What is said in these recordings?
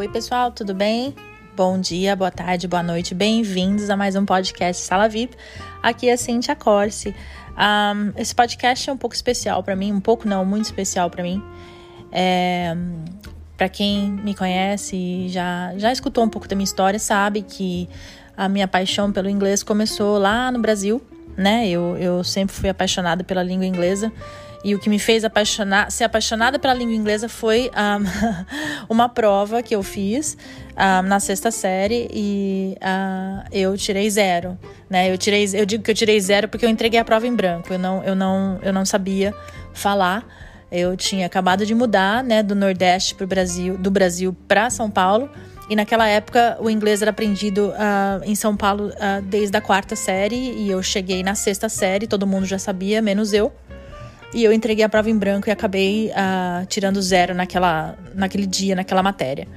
Oi, pessoal, tudo bem? Bom dia, boa tarde, boa noite, bem-vindos a mais um podcast Sala VIP. Aqui é Cintia Corse. Um, esse podcast é um pouco especial para mim, um pouco não, muito especial para mim. É, para quem me conhece e já, já escutou um pouco da minha história, sabe que a minha paixão pelo inglês começou lá no Brasil, né? Eu, eu sempre fui apaixonada pela língua inglesa. E o que me fez apaixonar, ser apaixonada pela língua inglesa foi um, uma prova que eu fiz um, na sexta série e uh, eu tirei zero, né? Eu tirei, eu digo que eu tirei zero porque eu entreguei a prova em branco. Eu não, eu não, eu não sabia falar. Eu tinha acabado de mudar, né, do Nordeste para o Brasil, do Brasil para São Paulo. E naquela época o inglês era aprendido uh, em São Paulo uh, desde a quarta série e eu cheguei na sexta série, todo mundo já sabia, menos eu. E eu entreguei a prova em branco e acabei uh, tirando zero naquela, naquele dia, naquela matéria.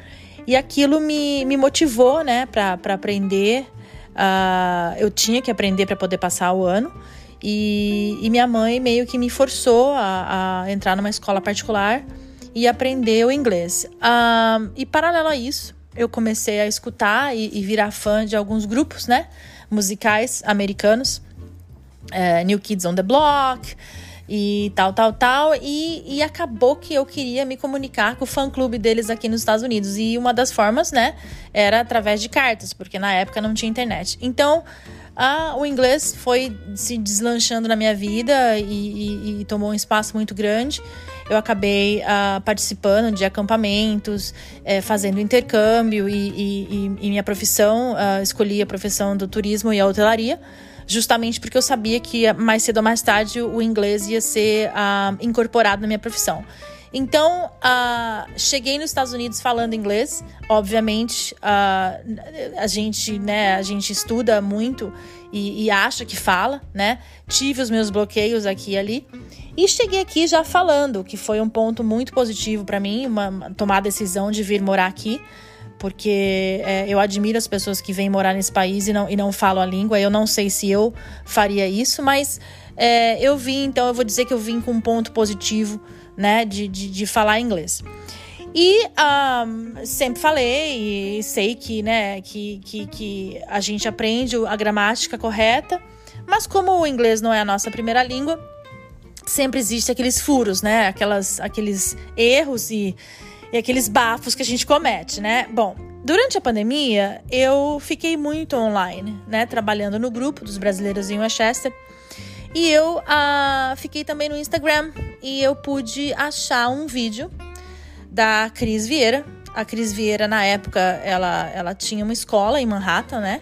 E aquilo me, me motivou, né, para aprender. Uh, eu tinha que aprender para poder passar o ano. E, e, minha mãe meio que me forçou a, a, entrar numa escola particular e aprender o inglês. Uh, e paralelo a isso, eu comecei a escutar e, e virar fã de alguns grupos, né, musicais americanos. Uh, New Kids on the Block, e tal, tal, tal. E, e acabou que eu queria me comunicar com o fã-clube deles aqui nos Estados Unidos. E uma das formas, né, era através de cartas, porque na época não tinha internet. Então, ah, o inglês foi se deslanchando na minha vida e, e, e tomou um espaço muito grande. Eu acabei ah, participando de acampamentos, eh, fazendo intercâmbio e, e minha profissão, ah, escolhi a profissão do turismo e a hotelaria justamente porque eu sabia que mais cedo ou mais tarde o inglês ia ser uh, incorporado na minha profissão. Então, uh, cheguei nos Estados Unidos falando inglês. Obviamente, uh, a gente, né, a gente estuda muito e, e, acha que fala, né? Tive os meus bloqueios aqui e ali. E cheguei aqui já falando, que foi um ponto muito positivo para mim, uma, tomar a decisão de vir morar aqui porque é, eu admiro as pessoas que vêm morar nesse país e não, e não falam a língua. Eu não sei se eu faria isso, mas é, eu vim, então eu vou dizer que eu vim com um ponto positivo, né, de, de, de falar inglês. E um, sempre falei e sei que, né, que, que, que a gente aprende a gramática correta, mas como o inglês não é a nossa primeira língua, sempre existe aqueles furos, né, aquelas, aqueles erros e e aqueles bafos que a gente comete, né? Bom, durante a pandemia, eu fiquei muito online, né? Trabalhando no grupo dos brasileiros em Westchester. E eu uh, fiquei também no Instagram e eu pude achar um vídeo da Cris Vieira. A Cris Vieira, na época, ela, ela tinha uma escola em Manhattan, né?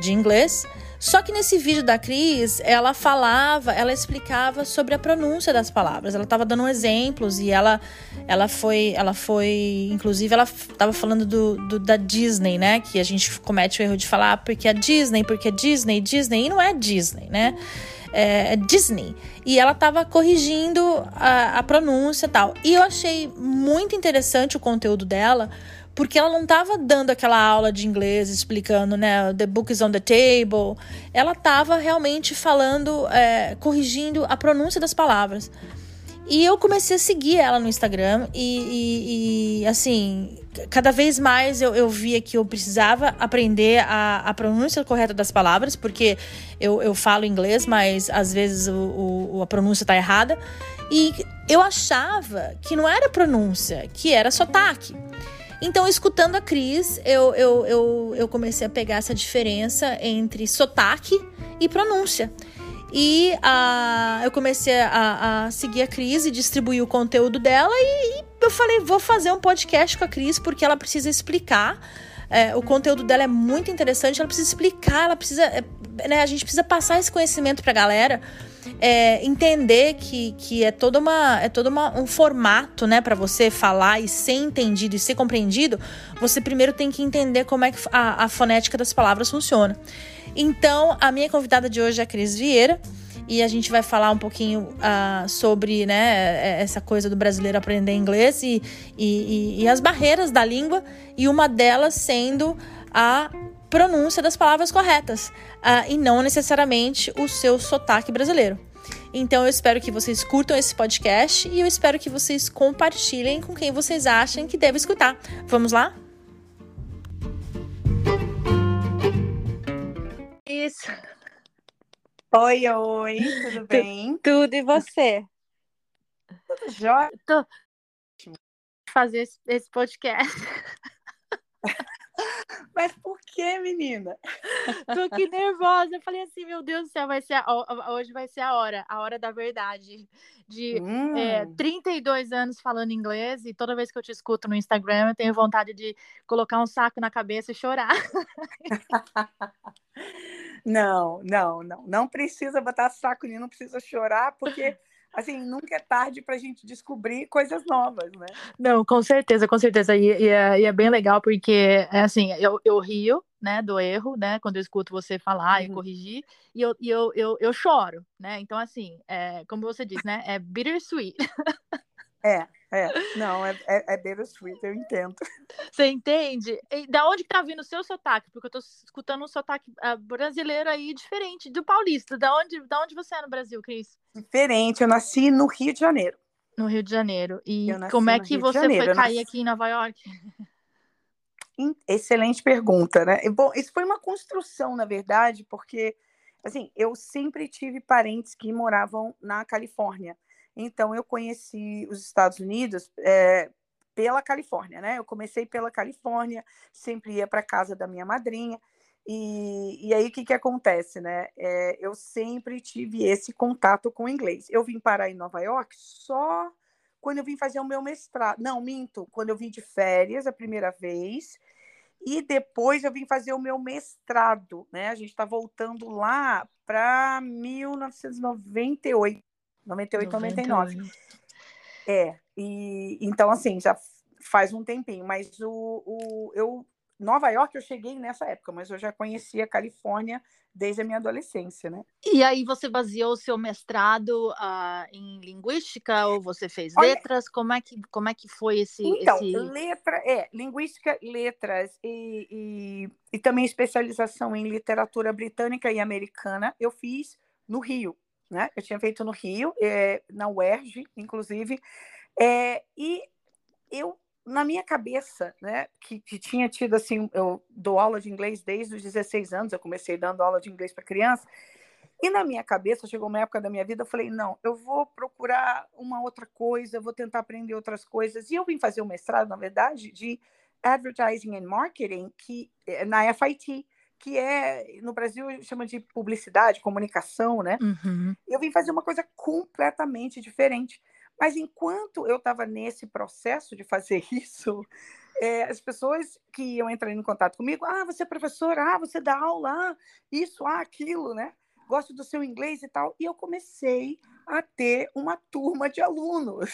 De inglês. Só que nesse vídeo da Cris, ela falava, ela explicava sobre a pronúncia das palavras. Ela estava dando exemplos e ela, ela foi, ela foi, inclusive, ela estava falando do, do, da Disney, né? Que a gente comete o erro de falar ah, porque é Disney, porque é Disney, Disney e não é Disney, né? É, é Disney. E ela estava corrigindo a, a pronúncia e tal. E eu achei muito interessante o conteúdo dela porque ela não estava dando aquela aula de inglês explicando, né, the book is on the table. Ela estava realmente falando, é, corrigindo a pronúncia das palavras. E eu comecei a seguir ela no Instagram e, e, e assim, cada vez mais eu, eu via que eu precisava aprender a, a pronúncia correta das palavras, porque eu, eu falo inglês, mas às vezes o, o, a pronúncia está errada. E eu achava que não era pronúncia, que era sotaque. Então, escutando a Cris, eu, eu, eu, eu comecei a pegar essa diferença entre sotaque e pronúncia. E uh, eu comecei a, a, seguir a Cris e distribuir o conteúdo dela. E, e, eu falei, vou fazer um podcast com a Cris, porque ela precisa explicar. É, o conteúdo dela é muito interessante, ela precisa explicar, ela precisa. É, né, a gente precisa passar esse conhecimento pra galera é, entender que, que é todo uma é todo uma, um formato, né, para você falar e ser entendido e ser compreendido, você primeiro tem que entender como é que a, a fonética das palavras funciona. Então, a minha convidada de hoje é a Cris Vieira e a gente vai falar um pouquinho uh, sobre né, é, essa coisa do brasileiro aprender inglês e, e, e, as barreiras da língua, e uma delas sendo a pronúncia das palavras corretas, uh, e não necessariamente o seu sotaque brasileiro. Então eu espero que vocês curtam esse podcast e eu espero que vocês compartilhem com quem vocês acham que deve escutar. Vamos lá? Isso. Oi, oi, tudo bem? Tudo e você? Tudo jóia? Tô fazer esse, esse podcast. Mas por que, menina? Tô aqui nervosa. Eu falei assim, meu Deus do céu, vai ser a, hoje vai ser a hora, a hora da verdade. De hum. é, 32 anos falando inglês e toda vez que eu te escuto no Instagram, eu tenho vontade de colocar um saco na cabeça e chorar. Não, não, não. Não precisa botar saco nem não precisa chorar, porque assim, nunca é tarde para a gente descobrir coisas novas, né? Não, com certeza, com certeza. E, e, é, e é, bem legal porque, é assim, eu, eu rio, né, do erro, né, quando eu escuto você falar uhum. e corrigir, e eu, e eu, eu, eu choro, né? Então, assim, é, como você diz, né, é bittersweet. É, é, não, é, é, é bittersweet, eu entendo. Você entende? E da onde que tá vindo o seu sotaque? Porque eu tô escutando um sotaque uh, brasileiro aí diferente do paulista. Da onde, da onde você é no Brasil, Cris? Diferente, eu nasci no Rio de Janeiro. No Rio de Janeiro. E como é que você foi cair aqui em Nova York? Excelente pergunta, né? Bom, isso foi uma construção, na verdade, porque assim, eu sempre tive parentes que moravam na Califórnia. Então, eu conheci os Estados Unidos é, pela Califórnia, né? Eu comecei pela Califórnia, sempre ia para casa da minha madrinha. E, e aí, o que, que acontece, né? É, eu sempre tive esse contato com o inglês. Eu vim parar em Nova York só quando eu vim fazer o meu mestrado. Não, minto, quando eu vim de férias a primeira vez. E depois eu vim fazer o meu mestrado, né? A gente está voltando lá para 1998. 98, 99. 99. É, e então assim, já faz um tempinho, mas o, o eu Nova York eu cheguei nessa época, mas eu já conhecia a Califórnia desde a minha adolescência, né? E aí você baseou o seu mestrado uh, em linguística ou você fez Olha, letras? Como é que como é que foi esse? Então, esse... letra é linguística, letras e, e, e também especialização em literatura britânica e americana. Eu fiz no Rio, né? Eu tinha feito no Rio, é, na UERJ, inclusive, é, e eu na minha cabeça, né, que, que, tinha tido assim, eu dou aula de inglês desde os 16 anos, eu comecei dando aula de inglês para criança, e na minha cabeça chegou uma época da minha vida, eu falei, não, eu vou procurar uma outra coisa, vou tentar aprender outras coisas, e eu vim fazer um mestrado, na verdade, de Advertising and Marketing, que é, na FIT, que é, no Brasil, chama de publicidade, comunicação, né? Uhum. Eu vim fazer uma coisa completamente diferente. Mas enquanto eu estava nesse processo de fazer isso, é, as pessoas que iam entrar em contato comigo, ah, você é professora, ah, você dá aula, ah, isso, ah, aquilo, né? Gosto do seu inglês e tal. E eu comecei a ter uma turma de alunos.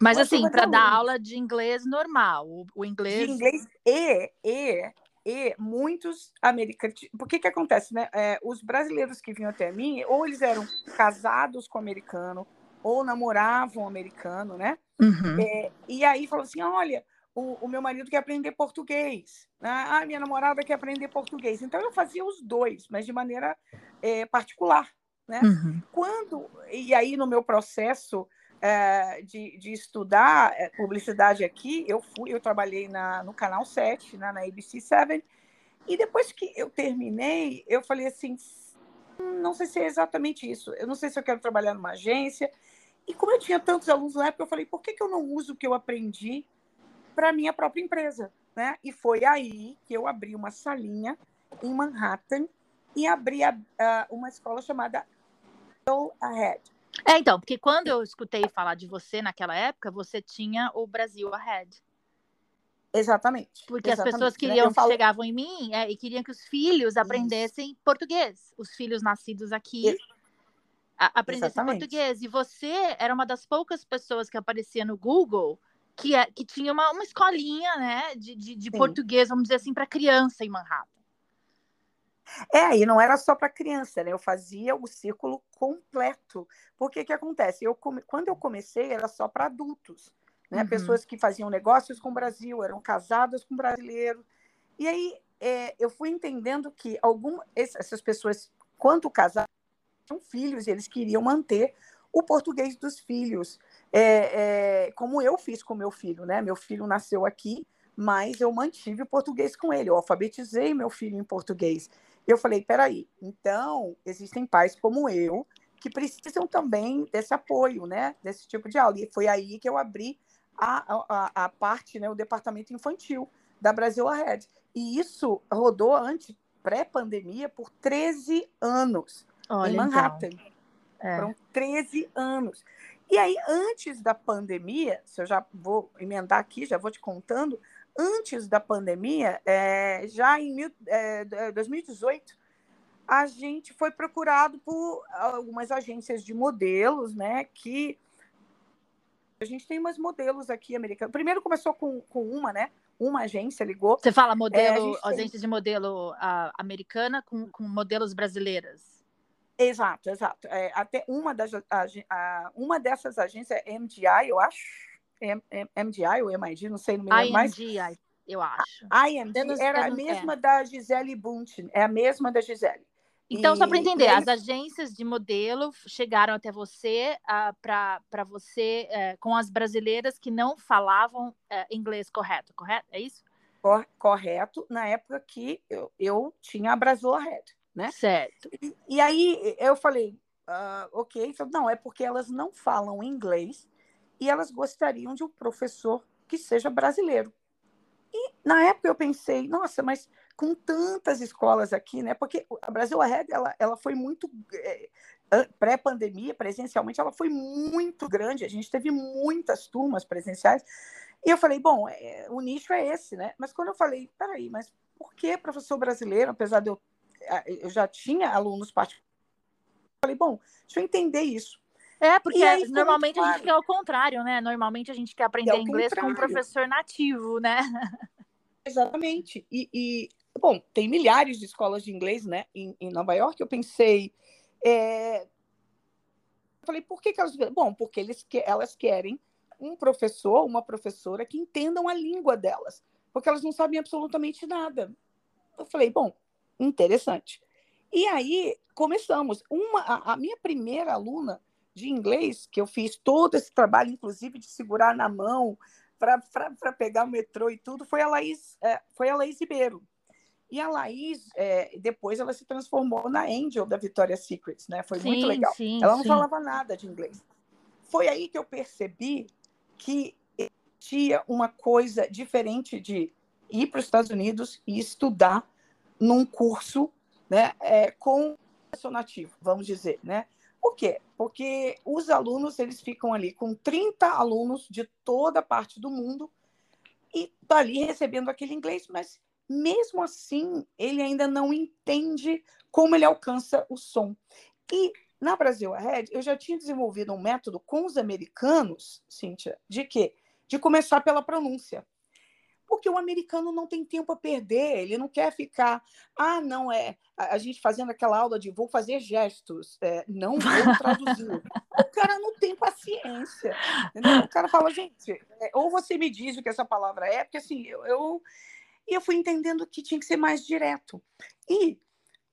Mas uma assim, para dar aula de inglês normal, o, o inglês. De inglês e, e e muitos americanos. Por que que acontece, né? É, os brasileiros que vinham até mim, ou eles eram casados com americano, ou namoravam americano, né? Uhum. É, e aí falavam assim: olha, o, o, meu marido quer aprender português, né? ah, minha namorada quer aprender português. Então eu fazia os dois, mas de maneira é, particular, né? Uhum. Quando e aí no meu processo é, de, de, estudar é, publicidade aqui, eu fui, eu trabalhei na, no canal 7, né, na ABC 7, e depois que eu terminei, eu falei assim, não sei se é exatamente isso, eu não sei se eu quero trabalhar numa agência, e como eu tinha tantos alunos na época, eu falei, por que, que eu não uso o que eu aprendi para a minha própria empresa? Né? E foi aí que eu abri uma salinha em Manhattan e abri a, a, uma escola chamada Go Ahead é, então, porque quando eu escutei falar de você naquela época, você tinha o Brasil Ahead. Exatamente. Porque exatamente, as pessoas né? queriam, né? falo... chegavam em mim é, e queriam que os filhos aprendessem Isso. português. Os filhos nascidos aqui aprendessem exatamente. português. E você era uma das poucas pessoas que aparecia no Google que, é, que tinha uma, uma escolinha né, de, de, de português, vamos dizer assim, para criança em Manhattan. É, e não era só para criança, né? Eu fazia o círculo completo. Porque que acontece? Eu come... Quando eu comecei, era só para adultos, né? Uhum. Pessoas que faziam negócios com o Brasil, eram casadas com brasileiros. E aí é, eu fui entendendo que algum... essas pessoas, quando casaram, tinham filhos, e eles queriam manter o português dos filhos, é, é, como eu fiz com meu filho, né? Meu filho nasceu aqui, mas eu mantive o português com ele, eu alfabetizei meu filho em português. Eu falei, peraí, então existem pais como eu que precisam também desse apoio, né? Desse tipo de aula. E foi aí que eu abri a, a, a parte, né? O departamento infantil da Brasil Ahead. E isso rodou antes, pré-pandemia, por 13 anos Olha, em então. Manhattan. Então. É. Foram 13 anos. E aí, antes da pandemia, se eu já vou emendar aqui, já vou te contando, antes da pandemia, é, já em mil, é, 2018, a gente foi procurado por algumas agências de modelos, né? Que a gente tem umas modelos aqui americanos. Primeiro começou com, com uma, né? Uma agência ligou. Você fala modelo, é, agência tem... de modelo americana com, com modelos brasileiras. Exato, exato. É, até uma, das, a, a, uma dessas agências é MGI, eu acho. M, M, MGI ou MID, não sei, não me lembro mais. MGI, eu acho. A IMG era a mesma é. da Gisele Bündchen, é a mesma da Gisele. Então, e, só para entender, as agências de modelo chegaram até você uh, para você uh, com as brasileiras que não falavam uh, inglês correto, correto? É isso? Correto, na época que eu, eu tinha a Brasil Red né? Certo. E, e aí eu falei, uh, ok, então, não, é porque elas não falam inglês e elas gostariam de um professor que seja brasileiro. E na época eu pensei, nossa, mas com tantas escolas aqui, né? Porque a Brasil Red, ela, ela foi muito é, pré-pandemia, presencialmente, ela foi muito grande. A gente teve muitas turmas presenciais. E eu falei, bom, é, o nicho é esse, né? Mas quando eu falei, peraí, mas por que professor brasileiro, apesar de eu eu já tinha alunos particulares. Falei, bom, deixa eu entender isso. É, porque aí, normalmente claro. a gente quer o contrário, né? Normalmente a gente quer aprender é inglês contrário. com um professor nativo, né? Exatamente. E, e, bom, tem milhares de escolas de inglês, né? Em, em Nova York, eu pensei. É... Falei, por que, que elas. Bom, porque eles, elas querem um professor, uma professora que entendam a língua delas, porque elas não sabem absolutamente nada. Eu falei, bom, interessante. E aí começamos. Uma, a, a, minha primeira aluna de inglês, que eu fiz todo esse trabalho, inclusive de segurar na mão para pegar o metrô e tudo, foi a Laís, é, foi a Laís Ribeiro. E a Laís, é, depois ela se transformou na Angel da Victoria's Secret, né? Foi sim, muito legal. Sim, ela não sim. falava nada de inglês. Foi aí que eu percebi que tinha uma coisa diferente de ir para os Estados Unidos e estudar num curso né, é, com nativo, vamos dizer, né? Por quê? Porque os alunos eles ficam ali com 30 alunos de toda parte do mundo e tá ali recebendo aquele inglês, mas mesmo assim ele ainda não entende como ele alcança o som. E na Brasil Ahead eu já tinha desenvolvido um método com os americanos, Cíntia, de quê? De começar pela pronúncia porque o americano não tem tempo a perder, ele não quer ficar, ah, não é, a, gente fazendo aquela aula de vou fazer gestos, é, não vou traduzir. o cara não tem paciência. Entendeu? O cara fala, gente, é, ou você me diz o que essa palavra é, porque assim, eu, eu, e eu fui entendendo que tinha que ser mais direto. E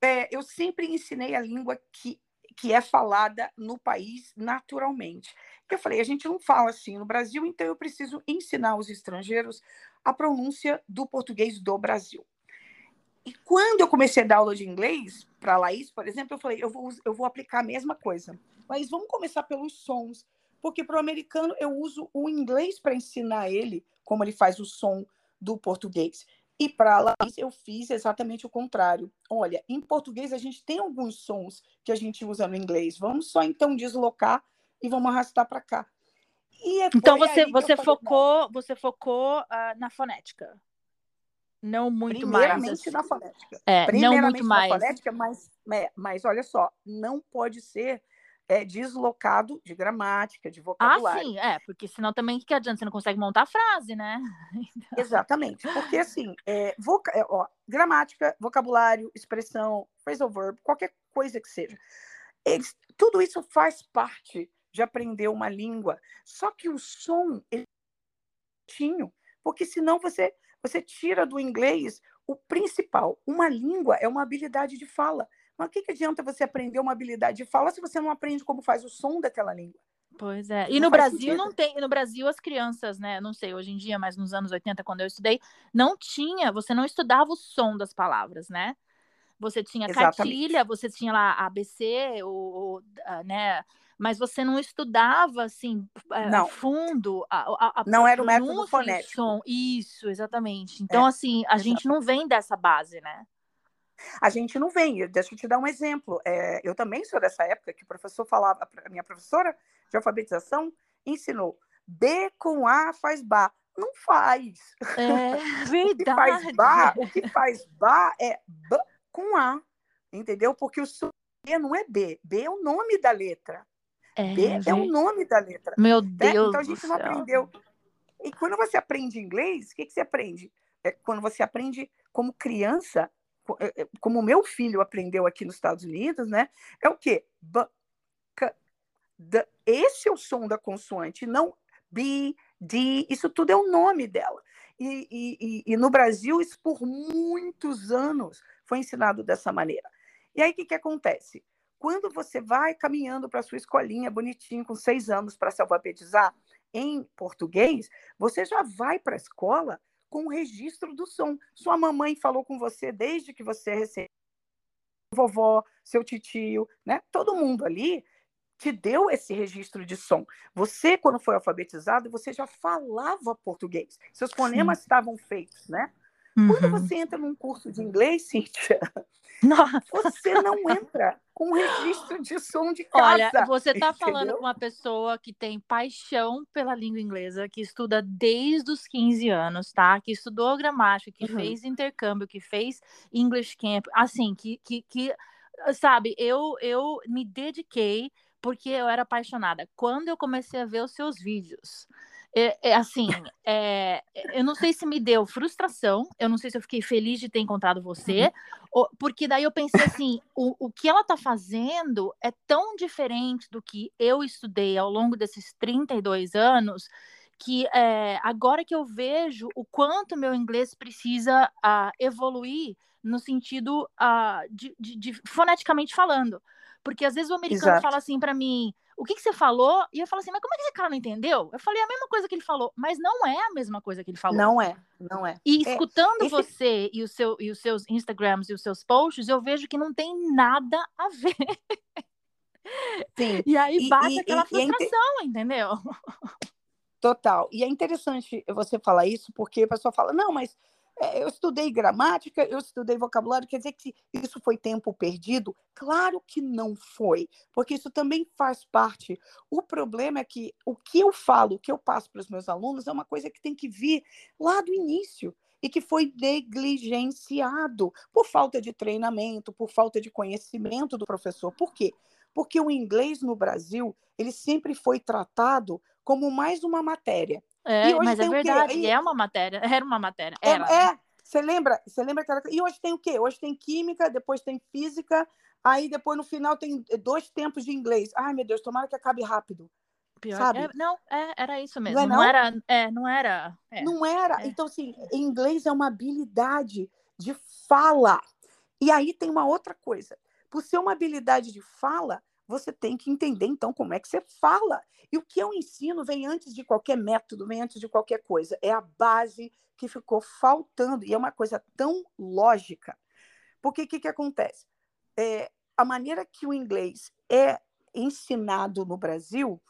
é, eu sempre ensinei a língua que, que é falada no país naturalmente. Eu falei, a gente não fala assim no Brasil, então eu preciso ensinar os estrangeiros a pronúncia do português do Brasil. E quando eu comecei a dar aula de inglês para Laís, por exemplo, eu falei, eu vou, eu vou aplicar a mesma coisa. Mas vamos começar pelos sons, porque para o americano eu uso o inglês para ensinar ele como ele faz o som do português. E para Laís eu fiz exatamente o contrário. Olha, em português a gente tem alguns sons que a gente usa no inglês. Vamos só então deslocar e vamos arrastar para cá. É então você você focou você focou uh, na fonética, não muito Primeiramente mais. na fonética. É, Primeiramente não muito mais. na fonética, mas é, mas olha só, não pode ser é, deslocado de gramática, de vocabulário. Ah, sim, é, porque senão também que adianta? Você não consegue montar a frase, né? Então... Exatamente, porque assim, é, voca... É, ó, gramática, vocabulário, expressão, phrasal verb, qualquer coisa que seja. Eles, tudo isso faz parte de aprender uma língua. Só que o som é tinho, porque senão você você tira do inglês o principal. Uma língua é uma habilidade de fala. Mas o que, que adianta você aprender uma habilidade de fala se você não aprende como faz o som daquela língua? Pois é. E não no Brasil sentido. não tem, no Brasil as crianças, né, não sei, hoje em dia, mas nos anos 80 quando eu estudei, não tinha, você não estudava o som das palavras, né? Você tinha Exatamente. cartilha, você tinha lá ABC, ou, né? Mas você não estudava assim eh, não. fundo a, a, a não era o método fonético. Som. Isso, exatamente. Então, é, assim, a gente não vem dessa base, né? A gente não vem. Deixa eu te dar um exemplo. É, eu também sou dessa época que o professor falava, a minha professora de alfabetização ensinou B com A faz Bá. Não faz. É verdade. o que faz Bá, o que faz Bá é B com A. Entendeu? Porque o som B não é B. B é o nome da letra. É, B é o nome da letra. Meu né? Deus. Então a gente não céu. aprendeu. E quando você aprende inglês, o que, que você aprende? É quando você aprende como criança, como o meu filho aprendeu aqui nos Estados Unidos, né? É o quê? B, c, d. Esse é o som da consoante, não B, D. Isso tudo é o nome dela. E, e, e no Brasil, isso por muitos anos foi ensinado dessa maneira. E aí, o que, que acontece? Quando você vai caminhando para sua escolinha bonitinho, com seis anos, para se alfabetizar em português, você já vai para a escola com o registro do som. Sua mamãe falou com você desde que você recebeu vovó, seu titio, né? Todo mundo ali te deu esse registro de som. Você, quando foi alfabetizado, você já falava português. Seus fonemas Sim. estavam feitos, né? Uhum. Quando você entra num curso de inglês, Cíntia, Nossa. você não entra com registro de som de casa. Olha, você está falando com uma pessoa que tem paixão pela língua inglesa, que estuda desde os 15 anos, tá? Que estudou gramática, que uhum. fez intercâmbio, que fez English Camp, assim, que, que, que sabe, eu, eu me dediquei porque eu era apaixonada. Quando eu comecei a ver os seus vídeos, é, é, assim, é, eu não sei se me deu frustração, eu não sei se eu fiquei feliz de ter encontrado você, uhum. Porque daí eu pensei assim, o, o que ela está fazendo é tão diferente do que eu estudei ao longo desses 32 anos, que é, agora que eu vejo o quanto meu inglês precisa uh, evoluir no sentido uh, de, de, de, foneticamente falando. Porque às vezes o americano Exato. fala assim para mim, o que, que você falou? E eu falo assim, mas como é que esse cara não entendeu? Eu falei a mesma coisa que ele falou, mas não é a mesma coisa que ele falou. Não é, não é. E é, escutando é, esse... você e, o seu, e os seus Instagrams e os seus posts, eu vejo que não tem nada a ver. Sim. E aí bate e, aquela e, frustração, e entendeu? Total. E é interessante você falar isso, porque a pessoa fala, não, mas é, eu estudei gramática, eu estudei vocabulário, quer dizer que isso foi tempo perdido? Claro que não foi, porque isso também faz parte. O problema é que o que eu falo, o que eu passo para os meus alunos é uma coisa que tem que vir lá do início e que foi negligenciado por falta de treinamento, por falta de conhecimento do professor. Por quê? Porque o inglês no Brasil, ele sempre foi tratado como mais uma matéria. É, mas é verdade, e... é uma matéria, era uma matéria. É, era. É, você lembra? Você lembra aquela. E hoje tem o quê? Hoje tem química, depois tem física, aí depois no final tem dois tempos de inglês. Ai, meu Deus, tomara que acabe rápido. Pior. Sabe? É, não, é, era isso mesmo. Não, é, não? não era. É, não era. É. Não era. Então, assim, inglês é uma habilidade de fala. E aí tem uma outra coisa. Por ser uma habilidade de fala, você tem que entender, então, como é que você fala. E o que eu ensino vem antes de qualquer método, vem antes de qualquer coisa. É a base que ficou faltando. E é uma coisa tão lógica. Porque o que, que acontece? É, a maneira que o inglês é ensinado no Brasil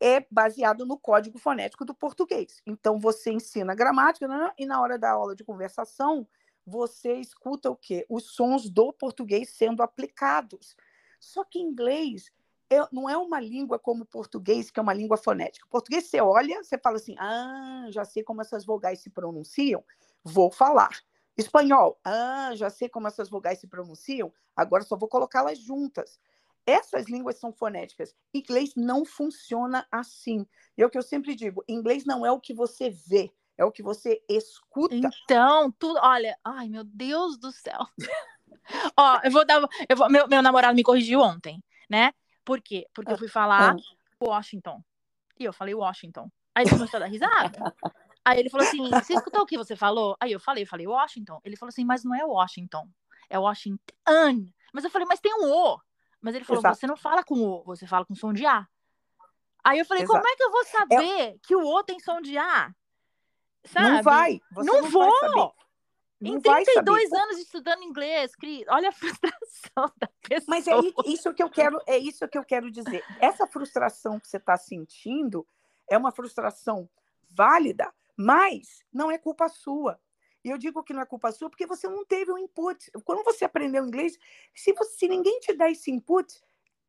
é baseado no código fonético do português. Então, você ensina gramática né? e na hora da aula de conversação, você escuta o quê? Os sons do português sendo aplicados. Só que inglês é, não é uma língua como português, que é uma língua fonética. Português, você olha, você fala assim, ah, já sei como essas vogais se pronunciam, vou falar. Espanhol, ah, já sei como essas vogais se pronunciam, agora só vou colocá-las juntas. Essas línguas são fonéticas. Inglês não funciona assim. E é o que eu sempre digo: inglês não é o que você vê, é o que você escuta. Então, tudo. Olha, ai meu Deus do céu. Ó, eu vou dar. Eu vou, meu, meu namorado me corrigiu ontem, né? Por quê? Porque eu fui falar ah. Washington. E eu falei Washington. Aí ele começou a dar risada. Aí ele falou assim: Você escutou o que você falou? Aí eu falei, eu falei Washington. Ele falou assim: Mas não é Washington, é Washington. Mas eu falei, mas tem um O. Mas ele falou: Exato. Você não fala com O, você fala com som de A. Aí eu falei: Exato. Como é que eu vou saber é... que o O tem som de A? Sabe? Não vai. Você não, não vou. Não em vai 32 saber. anos estudando inglês, Cris, olha a frustração da pessoa. Mas é isso que eu quero, é isso que eu quero dizer. Essa frustração que você está sentindo é uma frustração válida, mas não é culpa sua. E eu digo que não é culpa sua porque você não teve o input. Quando você aprendeu inglês, se, você, se ninguém te dá esse input,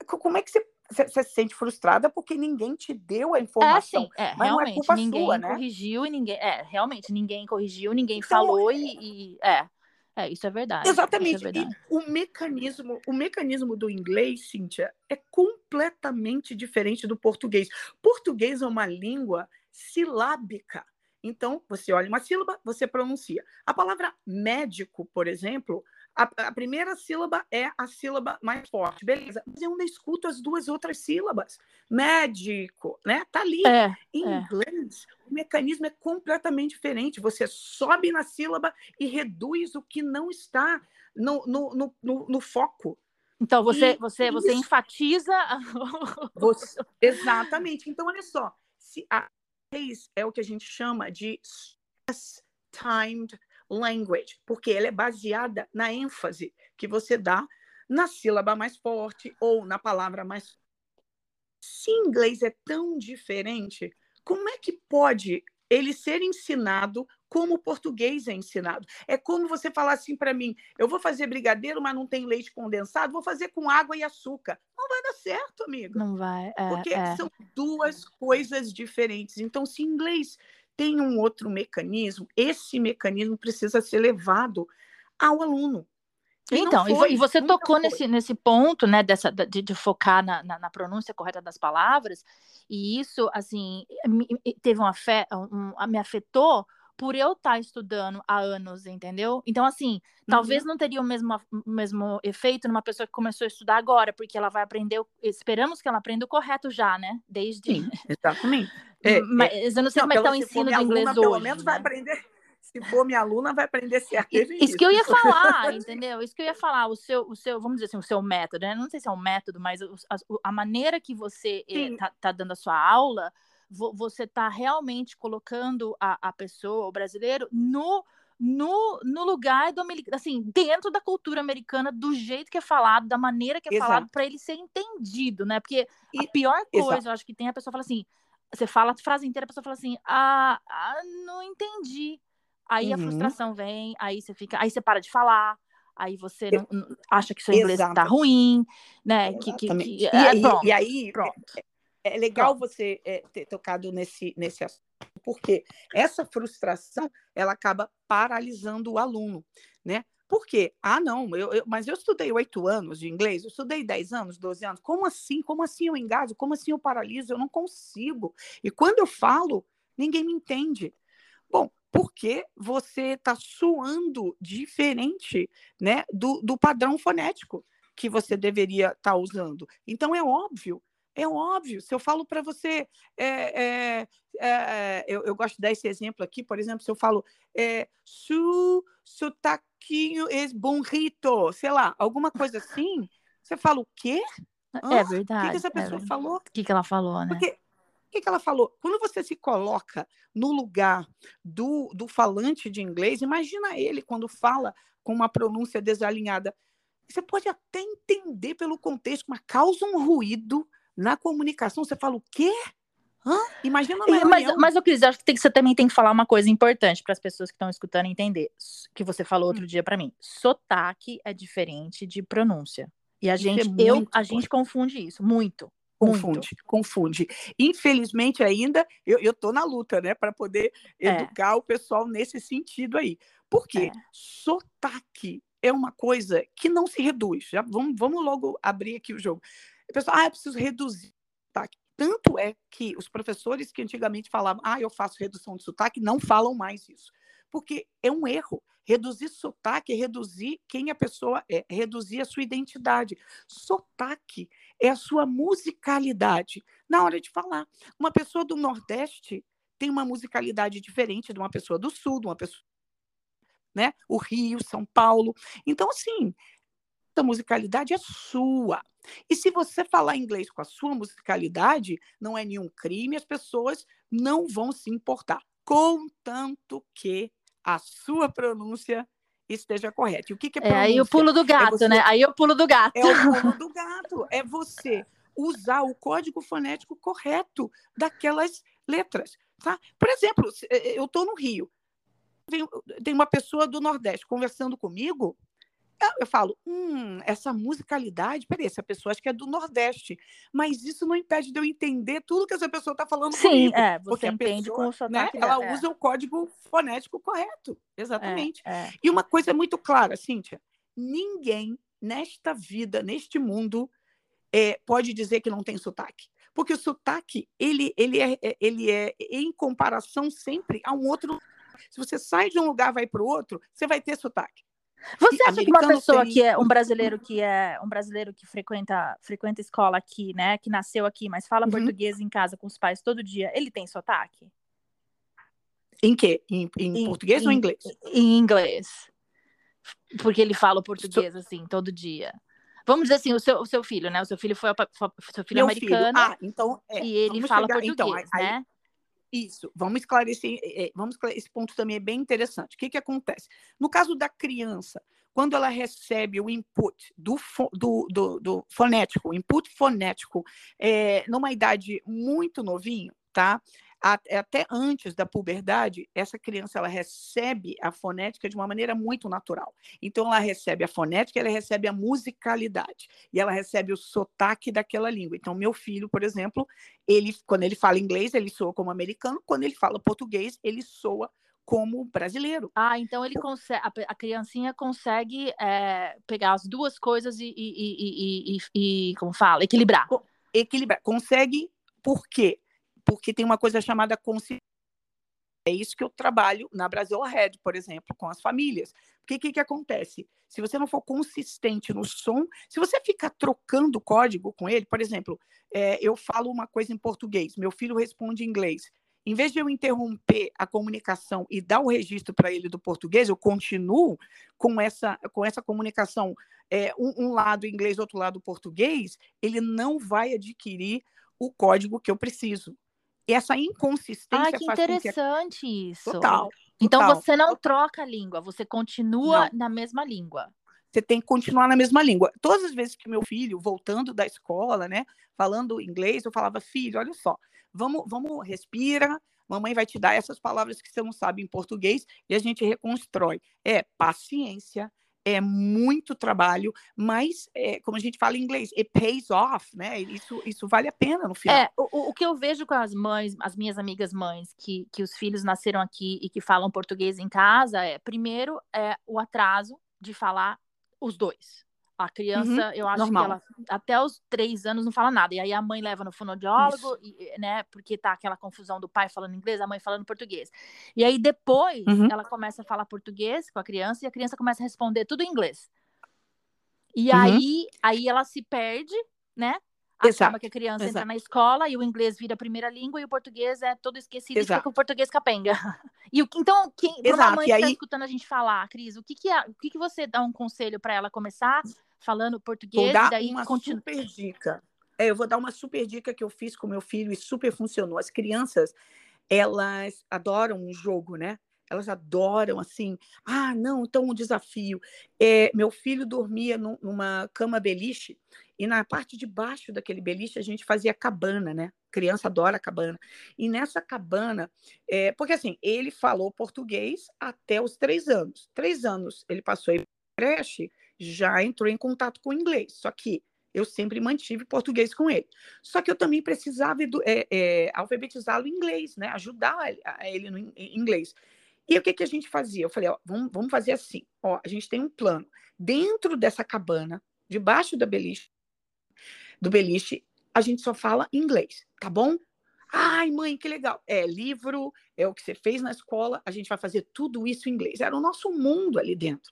co- como é que você, você, se sente frustrada porque ninguém te deu a É, informação? sim, é, mas não é realmente, culpa ninguém sua, né? corrigiu e ninguém, é, realmente, ninguém corrigiu, ninguém Então, falou e, e- é, é, isso é verdade, é Exatamente. E verdade. o mecanismo, o mecanismo do inglês, Cíntia, é completamente diferente do português. Português é uma língua silábica. Então, você olha uma sílaba, você pronuncia. A palavra médico, por exemplo, a, a primeira sílaba é a sílaba mais forte, beleza? Mas eu ainda escuto as duas outras sílabas. Médico, né? Tá ali. É, Em É. inglês, o mecanismo é completamente diferente. Você sobe na sílaba e reduz o que não está no, no, no, no- foco. então você, E você, você enfatiza Você- Exatamente. Então, olha só. Se a é o que a gente chama de stress-timed language, porque ela é baseada na ênfase que você dá na sílaba mais forte ou na palavra mais se inglês é tão diferente, como é que pode ele ser ensinado como o português é ensinado? É como você falar assim para mim: eu vou fazer brigadeiro, mas não tem leite condensado, vou fazer com água e açúcar. Não vai dar certo, amigo. não vai, é, Porque é. são duas coisas diferentes. Então, se inglês tem um outro mecanismo, esse mecanismo precisa ser levado ao aluno. E Então, e, foi, e você tocou foi. nesse, nesse ponto, né, dessa, de, de focar na, na, na pronúncia correta das palavras, e isso, assim, me- teve um um, um- me afetou por eu estar estudando há anos, entendeu? Então, assim, talvez Uhum. não teria o mesmo, mesmo efeito numa pessoa que começou a estudar agora, porque ela vai aprender, esperamos que ela aprenda o correto já, né, desde... Sim, exatamente. É, Mas eu não sei Não, como é que tá o ensino do inglês aluna, hoje, pelo menos vai né? aprender. Se for minha aluna, vai aprender certo. desde o Isso que eu ia falar, entendeu? Isso que eu ia falar, o seu, o seu, vamos dizer assim, o seu método, né? Não sei se é um método, mas a, a maneira que você eh, Sim. tá, tá dando a sua aula, vo- você tá realmente colocando a, a pessoa, o brasileiro, no, no, no lugar do americano, assim, dentro da cultura americana, do jeito que é falado, da maneira que é falado, Exato. para ele ser entendido, né? Porque a E- pior coisa, exato. eu acho que tem a pessoa fala assim, você fala a frase inteira, a pessoa fala assim, ah, ah não entendi. Aí a Uhum. frustração vem, aí você fica, aí você para de falar, aí você não, acha que seu inglês tá Exato. ruim, né? Que, que, que- E, é, aí- pronto, e aí, pronto. É legal você é, ter tocado nesse, nesse assunto, porque essa frustração ela acaba paralisando o aluno, né? Por quê? Ah, não, eu, eu- mas eu estudei oito anos de inglês, eu estudei dez anos, doze anos. Como assim? Como assim eu engajo? Como assim eu paraliso? Eu não consigo. E quando eu falo, ninguém me entende. Bom, porque você está suando diferente né, do, do padrão fonético que você deveria estar usando. Então, é óbvio, é óbvio. Se eu falo para você, é, é, é, eu, eu gosto de dar esse exemplo aqui, por exemplo, se eu falo, é, su sotaquinho es bonito, sei lá, alguma coisa assim, você fala o quê? Hã? É O que, verdade. que essa é pessoa verdade. falou? O que, que ela falou, né? Porque o que, que ela falou? Quando você se coloca no lugar do, do falante de inglês, imagina ele quando fala com uma pronúncia desalinhada. Você pode até entender pelo contexto, mas causa um ruído na comunicação. Você fala o quê? Hã? Imagina uma E- mas, mas, eu Cris, acho que, tem que você também tem que falar uma coisa importante para as pessoas que estão escutando entender. Que você falou Hum. outro dia para mim. Sotaque é diferente de pronúncia. E a Isso é gente, eu, muito a gente confunde isso muito. Confunde, confunde. Infelizmente, ainda, eu estou na luta, né, para poder É. educar o pessoal nesse sentido aí. Por quê? É. Sotaque é uma coisa que não se reduz. Já vamos, vamos logo abrir aqui o jogo. O pessoal, ah, eu preciso reduzir o sotaque. Tanto é que os professores que antigamente falavam, ah, eu faço redução de sotaque, não falam mais isso. Porque é um erro. Reduzir sotaque é reduzir quem a pessoa é, é reduzir a sua identidade. Sotaque é a sua musicalidade na hora de falar. Uma pessoa do Nordeste tem uma musicalidade diferente de uma pessoa do Sul, de uma pessoa, né? O Rio, São Paulo. Então, assim, essa musicalidade é sua. E se você falar inglês com a sua musicalidade, não é nenhum crime, as pessoas não vão se importar. Contanto que a sua pronúncia esteja correto. E o que, que é É aí o pulo do É gato, você- né? Aí o pulo do gato. É o pulo do gato. É você usar o código fonético correto daquelas letras. Tá? Por exemplo, eh, eu estou no Rio, tem uma pessoa do Nordeste conversando comigo. Eu- Eu falo, hum, essa musicalidade, peraí, essa pessoa acho que é do Nordeste, mas isso não impede de eu entender tudo que essa pessoa está falando Sim, comigo. é, porque você a entende pessoa, com o né, sotaque ela dela. é, usa o código fonético correto, exatamente. É, é. E uma coisa muito clara, Cíntia: ninguém nesta vida, neste mundo, é, pode dizer que não tem sotaque. Porque o sotaque, ele, ele, é, é- ele é em comparação sempre a um outro. Se você sai de um lugar e vai para o outro, você vai ter sotaque. Você acha que uma pessoa tem- que é um brasileiro que é um brasileiro que frequenta frequenta escola aqui, né, que nasceu aqui, mas fala Uhum. português em casa com os pais todo dia, ele tem sotaque? Em quê? Em, em Em- português ou em em- inglês? Em inglês. Porque ele fala o português assim todo dia. Vamos dizer assim, o seu, o seu filho, né? O seu filho foi, foi- seu filho é Meu americano Ah, então. é, e ele vamos fala chegar- português, então, aí- aí- né? Isso, vamos esclarecer, é, é, vamos esclare- esse ponto também é bem interessante. O que, que acontece? No caso da criança, quando ela recebe o input do, do, do, do fonético, input fonético, é, numa idade muito novinho, tá? A- Até antes da puberdade, essa criança ela recebe a fonética de uma maneira muito natural. Então, ela recebe a fonética, ela recebe a musicalidade e ela recebe o sotaque daquela língua. Então, meu filho, por exemplo, ele, quando ele fala inglês, ele soa como americano, quando ele fala português, ele soa como brasileiro. Ah, então ele consegue, a, a criancinha consegue é, pegar as duas coisas e, e, e- e- como fala, equilibrar. Equilibrar. Consegue, por quê? Porque tem uma coisa chamada consciência. É isso que eu trabalho na Brasil Red, por exemplo, com as famílias. Porque o que, que acontece? Se você não for consistente no som, se você ficar trocando código com ele, por exemplo, é, eu falo uma coisa em português, meu filho responde em inglês. Em vez de eu interromper a comunicação e dar o registro para ele do português, eu continuo com essa, com essa comunicação, é, um, um lado inglês, outro lado português, ele não vai adquirir o código que eu preciso. E essa inconsistência Ah, que com que interessante isso. Total. Então total, você não troca a língua, você continua na mesma língua. Você tem que continuar na mesma língua. Todas as vezes que meu filho, voltando da escola, né, falando inglês, eu falava, filho, olha só, vamos, vamos, respira, mamãe vai te dar essas palavras que você não sabe em português e a gente reconstrói. É paciência, é muito trabalho, mas, é, como a gente fala em inglês, it pays off, né? Isso, isso vale a pena no final. É, o, o- que eu vejo com as mães, as minhas amigas mães, que, que os filhos nasceram aqui e que falam português em casa, é, primeiro, é o atraso de falar os dois. A criança, eu acho Uhum, normal. que ela até os três anos não fala nada. E aí a mãe leva no fonoaudiólogo, e, né? Porque tá aquela confusão do pai falando inglês, a mãe falando português. E aí depois Uhum. ela começa a falar português com a criança e a criança começa a responder tudo em inglês. E Uhum. aí, aí ela se perde, né? Acaba Exato, que a criança entra exato. na escola e o inglês vira a primeira língua e o português é todo esquecido e fica Exato. com o português capenga. E o então, quem, para uma Exato, mãe que está aí- escutando a gente falar, Cris, o que que, é, o que que você dá um conselho para ela começar falando Vou português e dar daí uma continua? super dica. É, eu vou dar uma super dica que eu fiz com meu filho e super funcionou. As crianças, elas adoram um jogo, né? Elas adoram, assim, ah, não, então um desafio. É, meu filho dormia num- numa cama beliche e na parte de baixo daquele beliche a gente fazia cabana, né? Criança adora cabana. E nessa cabana, é, porque assim, ele falou português até os três anos. Três anos ele passou em creche, já entrou em contato com o inglês. Só que eu sempre mantive português com ele. Só que eu também precisava é, é, alfabetizá-lo em inglês, né? Ajudar ele- no inglês. E o que, que a gente fazia? Eu falei, ó, vamos, vamos fazer assim. Ó, a gente tem um plano. Dentro dessa cabana, debaixo da beliche, do beliche, a gente só fala inglês, tá bom? Ai, mãe, que legal. É livro, é o que você fez na escola, a gente vai fazer tudo isso em inglês. Era o nosso mundo ali dentro.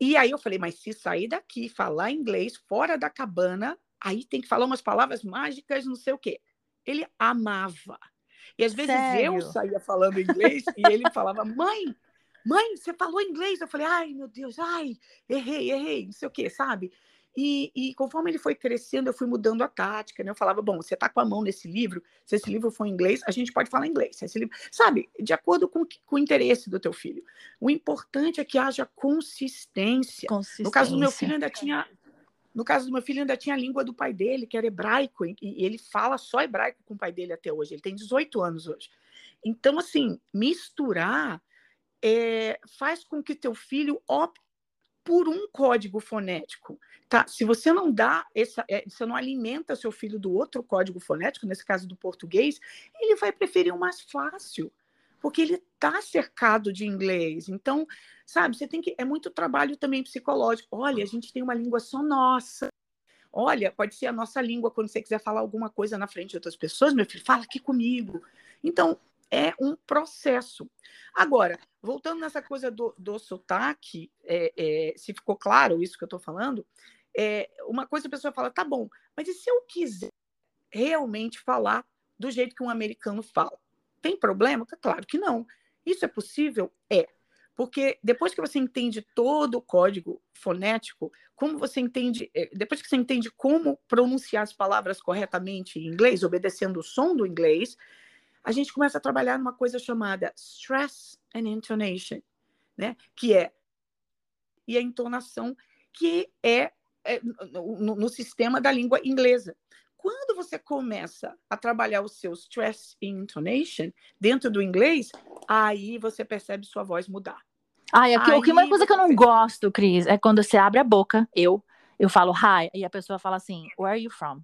E aí eu falei, mas se sair daqui, falar inglês fora da cabana, aí tem que falar umas palavras mágicas, não sei o quê. Ele amava. E às vezes Sério? eu saía falando inglês e ele falava, mãe, mãe, você falou inglês? Eu falei, ai, meu Deus, ai, errei, errei, não sei o quê, sabe? E, e, conforme ele foi crescendo, eu fui mudando a tática, né? Eu falava, bom, você está com a mão nesse livro, se esse livro for em inglês, a gente pode falar inglês. esse livro... Sabe, de acordo com, com o interesse do teu filho. O importante é que haja consistência. consistência. No caso do meu filho, ainda tinha. No caso do meu filho, ainda tinha a língua do pai dele, que era hebraico, e, ele fala só hebraico com o pai dele até hoje. Ele tem 18 anos hoje. Então, assim, misturar é, faz com que teu filho opte por um código fonético. Tá? Se você não dá essa, é, você não alimenta seu filho do outro código fonético, nesse caso do português, ele vai preferir o mais fácil, porque ele está cercado de inglês. Então, sabe, você tem que. É muito trabalho também psicológico. Olha, a gente tem uma língua só nossa. Olha, pode ser a nossa língua quando você quiser falar alguma coisa na frente de outras pessoas, meu filho, fala aqui comigo. Então, é um processo. Agora, voltando nessa coisa do, do sotaque, é, é, se ficou claro isso que eu estou falando, é, uma coisa a pessoa fala, tá bom, mas e se eu quiser realmente falar do jeito que um americano fala? Tem problema? Claro que não. Isso é possível? É. Porque depois que você entende todo o código fonético, como você entende, é, depois que você entende como pronunciar as palavras corretamente em inglês, obedecendo o som do inglês, a gente começa a trabalhar numa coisa chamada stress and intonation, né? Que é e a entonação que é no, no, sistema da língua inglesa. Quando você começa a trabalhar o seu stress and intonation dentro do inglês, aí você percebe sua voz mudar. Ah, é que uma coisa que eu não gosto, Cris, é quando você abre a boca, eu, eu falo hi, e a pessoa fala assim, where are you from?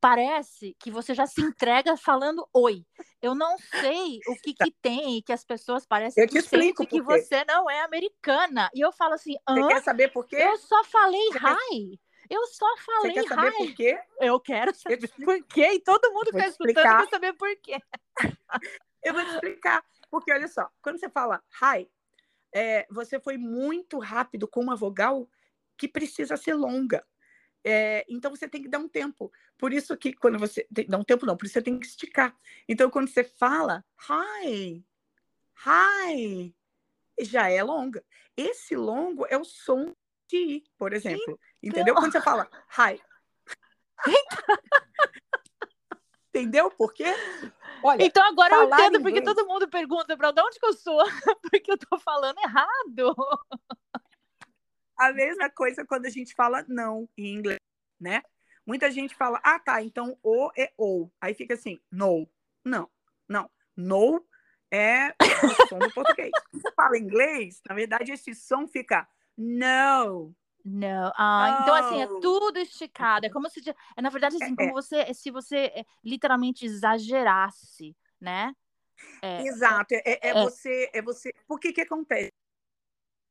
Parece que você já se entrega falando oi. Eu não sei o que, que tem que as pessoas parecem eu te que sentem que você não é americana. E eu falo assim? Você quer saber por quê? Eu só falei hi. Eu só falei Você quer saber hi. por quê? Eu quero saber eu por quê. E todo mundo que está escutando quer saber por quê. eu vou te explicar. Porque, olha só, quando você fala hi, é, você foi muito rápido com uma vogal que precisa ser longa. É, então você tem que dar um tempo. Por isso que quando você tem, dá um tempo não, por isso você tem que esticar. Então quando você fala hi, hi, já é longa. Esse longo é o som de i, por exemplo. Então... Entendeu? Quando você fala hi. Entendeu por quê? Olha, então agora eu entendo porque todo mundo pergunta para onde que eu sou, porque eu estou falando errado. A mesma coisa quando a gente fala não em inglês, né? Muita gente fala, ah, tá, então o é ou. Aí fica assim, no. Não, não. No é o som do português. Se você fala inglês, na verdade, esse som fica no. Não. Ah, oh. então assim, é tudo esticado. É como se. É, na verdade, assim, é, como é. você. Se você é, literalmente exagerasse, né? É, Exato. É, é, é, você. É você. Por que que acontece?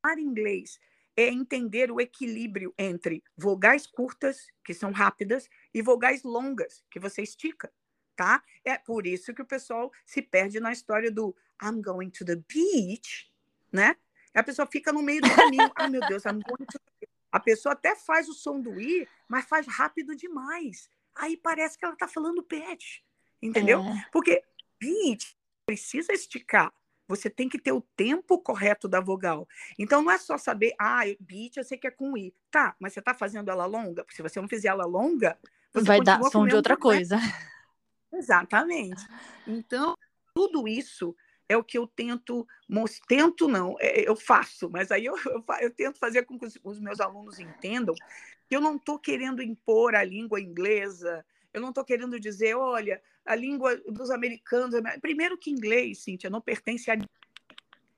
Falar inglês é entender o equilíbrio entre vogais curtas, que são rápidas, e vogais longas, que você estica, tá? É por isso que o pessoal se perde na história do I'm going to the beach, né? A pessoa fica no meio do caminho. Ai, meu Deus, I'm going to the A pessoa até faz o som do i, mas faz rápido demais. Aí parece que ela está falando pet, entendeu? É. Porque beach precisa esticar. Você tem que ter o tempo correto da vogal. Então não é só saber, ah, beat eu sei que é com i. Tá, mas você está fazendo ela longa? Porque se você não fizer ela longa, você vai dar som de outra coisa. Exatamente. Então, tudo isso é o que eu tento, tento não, é, eu faço, mas aí eu, eu, eu tento fazer com que os, os, meus alunos entendam que eu não estou querendo impor a língua inglesa, eu não estou querendo dizer, olha, a língua dos americanos. Primeiro que inglês, Cíntia, não pertence a.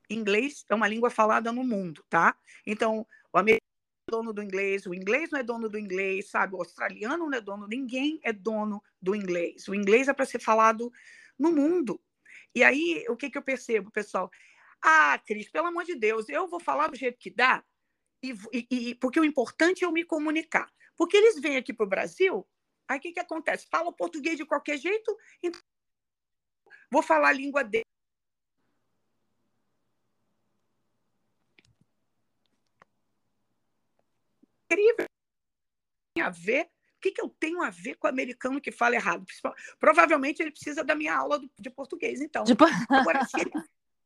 Inglês é uma língua falada no mundo, tá? Então, o americano é dono do inglês, o inglês não é dono do inglês, sabe? O australiano não é dono, ninguém é dono do inglês. O inglês é para ser falado no mundo. E aí, o que, que eu percebo, pessoal? Ah, Cris, pelo amor de Deus, eu vou falar do jeito que dá, e, e, porque o importante é eu me comunicar. Porque eles vêm aqui para o Brasil, Aí o que, que acontece? Fala português de qualquer jeito, então vou falar a língua dele. Incrível. A ver. O que, que eu tenho a ver com o americano que fala errado? Provavelmente ele precisa da minha aula de português, então. Tipo... Agora, se ele,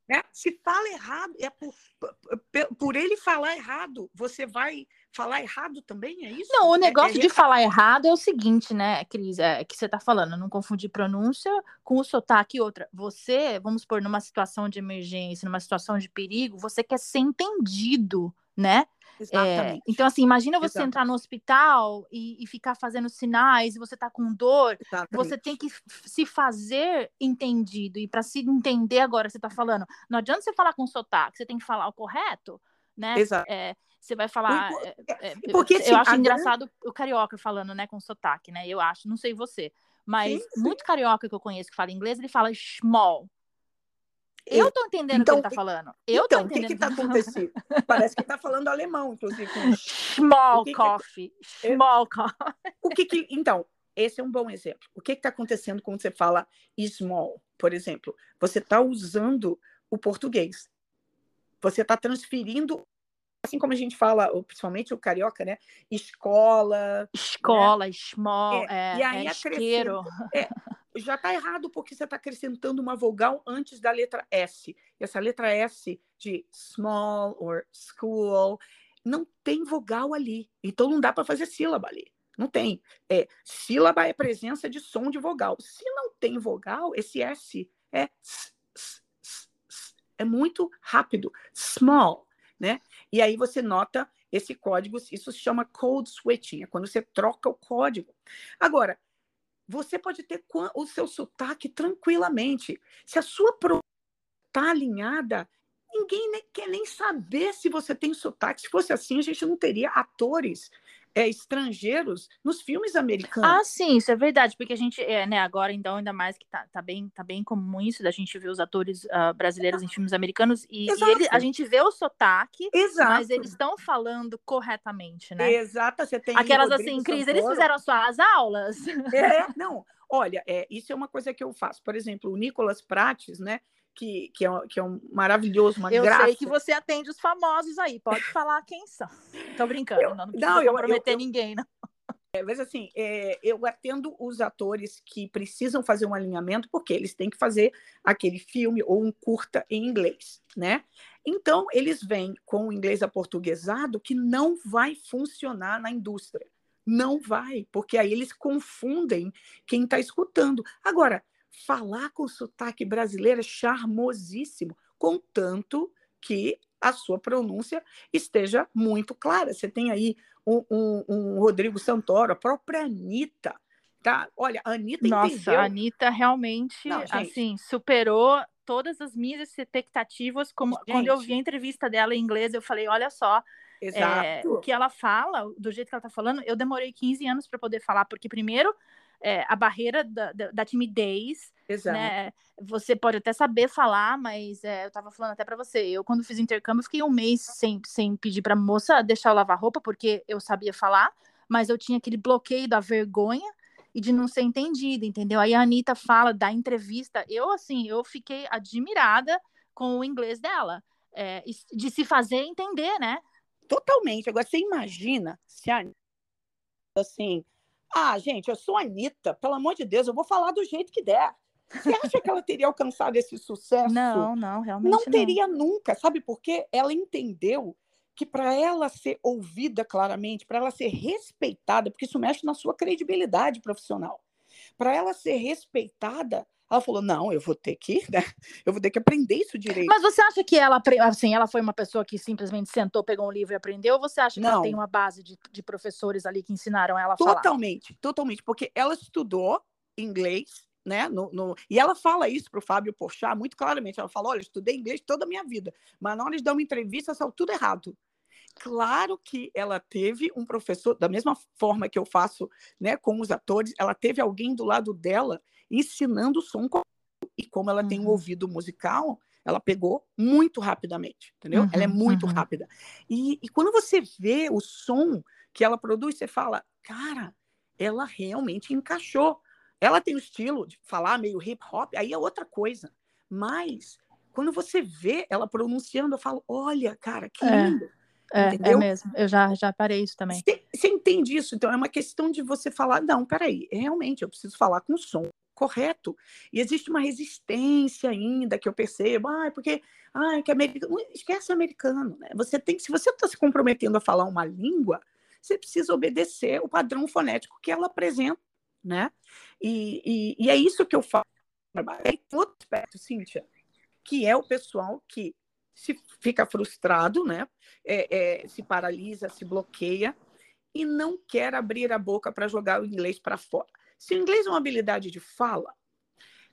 Né? Se fala errado, é por, por, por ele falar errado, você vai falar errado também, é isso? Não, o É- negócio é- de falar errado é o seguinte, né, Cris? É que você tá falando, não confundir pronúncia com o sotaque e outra. Você, vamos supor, numa situação de emergência, numa situação de perigo, você quer ser entendido, né? É, Exatamente. então, assim, imagina você Exato. entrar no hospital e, e ficar fazendo sinais e você tá com dor. Exatamente. Você tem que se fazer entendido. E para se entender agora, você tá falando, não adianta você falar com sotaque, você tem que falar o correto, né? Exato. É, você vai falar. Impo- é, é, porque, eu assim, acho a engraçado o carioca falando, né, com sotaque, né? Eu acho, não sei você. Mas Sim, sim. muito carioca que eu conheço que fala inglês, ele fala small. Eu tô entendendo Então, o que ele tá falando. Eu então, tô o que que tá acontecendo? Parece que tá falando alemão, inclusive. Small que que- coffee. Small coffee. O que que, então, esse é um bom exemplo. O que está acontecendo quando você fala small, por exemplo? Você está usando o português. Você está transferindo, assim como a gente fala, principalmente o carioca, né? Escola. Escola, small, É, é, e aí é isqueiro. Já está errado porque você está acrescentando uma vogal antes da letra S. E essa letra S de small or school não tem vogal ali. Então não dá para fazer sílaba ali. Não tem. É, sílaba é presença de som de vogal. Se não tem vogal, esse S é é muito rápido. Small, né? E aí você nota esse código, isso se chama code switching, é quando você troca o código. Agora, você pode ter o seu sotaque tranquilamente. Se a sua pronúncia está alinhada, ninguém nem- quer nem saber se você tem sotaque. Se fosse assim, a gente não teria atores é, estrangeiros nos filmes americanos. Ah, sim, isso é verdade, porque a gente, é, né, agora então, ainda mais que tá, tá, bem, tá bem comum isso da gente ver os atores ah, brasileiros em filmes americanos e, e ele- a gente vê o sotaque, Exato. mas eles estão falando corretamente, né? Exato, você tem Aquelas Rodrigo assim, Cris, eles fizeram suas aulas. É, não. Olha, é, isso é uma coisa que eu faço. Por exemplo, o Nicolas Prates, né? Que, que, é, um- que é um maravilhoso, uma Eu graça. sei que você atende os famosos aí, pode falar quem são. Tô brincando, Eu- não, não precisa não, eu- eu- comprometer eu- ninguém, não. É, mas assim, é, eu atendo os atores que precisam fazer um alinhamento, porque eles têm que fazer aquele filme ou um curta em inglês, né? Então, eles vêm com o inglês aportuguesado que não vai funcionar na indústria. Não vai, porque aí eles confundem quem está escutando. Agora, falar com sotaque brasileiro é charmosíssimo, contanto que a sua pronúncia esteja muito clara. Você tem aí um, um- um Rodrigo Santoro, a própria Anitta. Tá? Olha, a Anitta Nossa, entendeu. a Anitta realmente, Não, gente. assim, superou todas as minhas expectativas. Como, quando eu Gente. vi a entrevista dela em inglês, eu falei, olha só, é, o que ela fala, do jeito que ela tá falando, eu demorei 15 anos para poder falar, porque primeiro, é, a barreira da, da, da timidez, Exato. né? Você pode até saber falar, mas é, eu tava falando até para você. Eu, quando fiz intercâmbio, eu fiquei um mês sem, sem pedir pra moça deixar eu lavar roupa, porque eu sabia falar, mas eu tinha aquele bloqueio da vergonha e de não ser entendida, entendeu? Aí a Anitta fala da entrevista, eu, assim, eu fiquei admirada com o inglês dela, é, de se fazer entender, né? Totalmente. Agora, você imagina se a Anitta, assim, ah, gente, eu sou a Anitta, pelo amor de Deus, eu vou falar do jeito que der. Você acha que ela teria alcançado esse sucesso? Não, não, realmente Não teria nunca, sabe por quê? Ela entendeu que para ela ser ouvida claramente, para ela ser respeitada, porque isso mexe na sua credibilidade profissional, para ela ser respeitada, ela falou: não, eu vou ter que, né? eu vou ter que aprender isso direito. Mas você acha que ela, assim, ela foi uma pessoa que simplesmente sentou, pegou um livro e aprendeu? Ou você acha que ela Não. tem uma base de, de professores ali que ensinaram ela a falar? Totalmente, totalmente, porque ela estudou inglês, né? No, no- E ela fala isso para o Fábio Porchat muito claramente. Ela fala: olha, eu estudei inglês toda a minha vida, mas na hora de dar uma entrevista saiu tudo errado. Claro que ela teve um professor, da mesma forma que eu faço né, com os atores, ela teve alguém do lado dela ensinando o som. E como ela tem um Uhum. ouvido musical, ela pegou muito rapidamente, entendeu? ela é Uhum, muito uhum. rápida. E, e quando você vê o som que ela produz, você fala, cara, ela realmente encaixou. Ela tem o estilo de falar meio hip hop, aí é outra coisa. Mas quando você vê ela pronunciando, eu falo, olha, cara, que É. lindo. É, é entendeu? mesmo. Eu já, já parei isso também. Você, você entende isso? Então é uma questão de você falar, não, peraí, realmente, eu preciso falar com som. Correto. E existe uma resistência ainda que eu percebo, ah, porque ah, que americano, esquece americano, né? Você tem se você está se comprometendo a falar uma língua, você precisa obedecer o padrão fonético que ela apresenta, né? E, e, e é isso que eu falo. Tem outro aspecto, Cíntia, que é o pessoal que se fica frustrado, né? É, é, se paralisa, se bloqueia e não quer abrir a boca para jogar o inglês para fora. Se o inglês é uma habilidade de fala,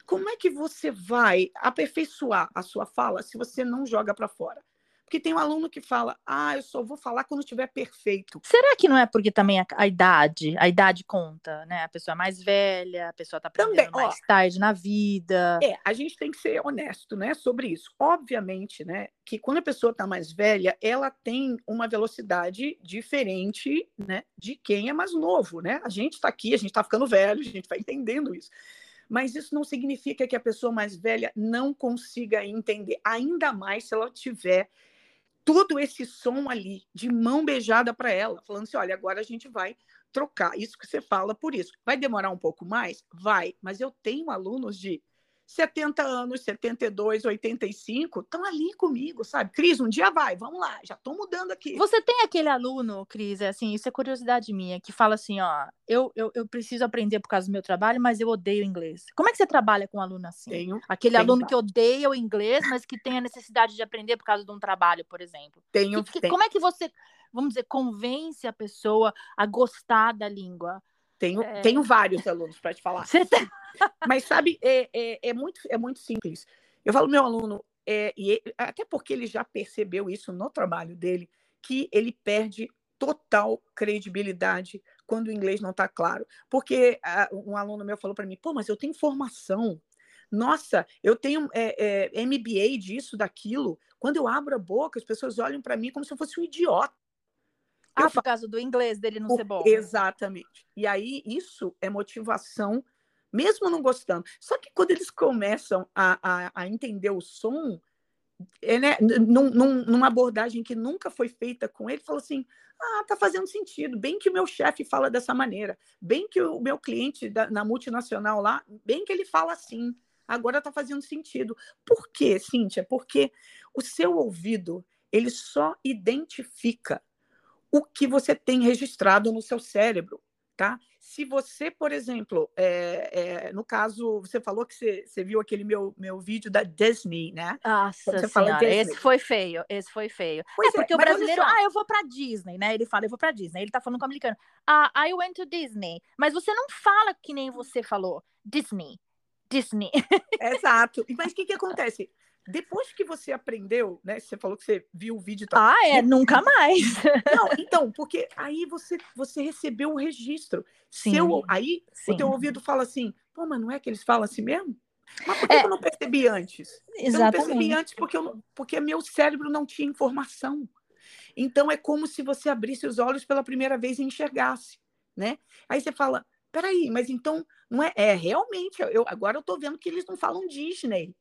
como é que você vai aperfeiçoar a sua fala se você não joga para fora? Porque tem um aluno que fala, ah, eu só vou falar quando estiver perfeito. Será que não é porque também a, a, idade, a idade conta, né? A pessoa é mais velha, a pessoa está aprendendo também, mais ó, tarde na vida. É, a gente tem que ser honesto, né, sobre isso. Obviamente, né, que quando a pessoa está mais velha, ela tem uma velocidade diferente, né, de quem é mais novo, né? A gente está aqui, a gente está ficando velho, a gente vai entendendo isso mas isso não significa que a pessoa mais velha não consiga entender, ainda mais se ela tiver todo esse som ali de mão beijada para ela, falando assim: olha, agora a gente vai trocar isso que você fala por isso. Vai demorar um pouco mais? Vai, mas eu tenho alunos de 70 anos, 72, 85, estão ali comigo, sabe? Cris, um dia vai, vamos lá, já estou mudando aqui. Você tem aquele aluno, Cris, é assim, isso é curiosidade minha, que fala assim, ó, eu, eu, eu preciso aprender por causa do meu trabalho, mas eu odeio inglês. Como é que você trabalha com um aluno assim? Tenho. Aquele tenho, aluno que odeia o inglês, mas que tem a necessidade de aprender por causa de um trabalho, por exemplo. Tenho. Que, que, tenho. Como é que você, vamos dizer, convence a pessoa a gostar da língua? Tenho, é... tenho vários alunos para te falar. Tem... Mas sabe, é, é, é, muito, é muito simples. Eu falo, meu aluno, é, e ele, até porque ele já percebeu isso no trabalho dele, que ele perde total credibilidade quando o inglês não está claro. Porque a, um aluno meu falou para mim, pô, mas eu tenho formação. Nossa, eu tenho é, é, MBA disso, daquilo. Quando eu abro a boca, as pessoas olham para mim como se eu fosse um idiota. Ah, eu por causa do inglês dele não ser bom. Exatamente. E aí, isso é motivação mesmo não gostando. Só que quando eles começam a, a, a entender o som, é, né, num, num, numa abordagem que nunca foi feita com ele, falou assim: ah, tá fazendo sentido. Bem que o meu chefe fala dessa maneira, bem que o meu cliente da, na multinacional lá, bem que ele fala assim. Agora tá fazendo sentido. Por quê, Cíntia? Porque o seu ouvido ele só identifica o que você tem registrado no seu cérebro, tá? Se você, por exemplo, é, é, no caso, você falou que você, você, viu aquele meu, meu vídeo da Disney, né? Nossa você senhora, esse foi feio, esse foi feio. Pois é, porque é, o brasileiro, ah, eu vou para Disney, né? Ele fala, eu vou para Disney. Ele tá falando com o americano, ah, I went to Disney. Mas você não fala que nem você falou, Disney. Disney. Exato. Mas o que, que acontece? Depois que você aprendeu, né? Você falou que você viu o vídeo. Ah, é, nunca mais. Não, então, porque aí você, você recebeu o registro. Sim, Seu, aí sim. o teu ouvido fala assim, pô, mas não é que eles falam assim mesmo? Mas por que é, eu não percebi antes? Exatamente. Eu não percebi antes porque, eu, porque meu cérebro não tinha informação. Então é como se você abrisse os olhos pela primeira vez e enxergasse, né? Aí você fala, peraí, mas então não é, é realmente, eu, agora eu tô vendo que eles não falam Disney.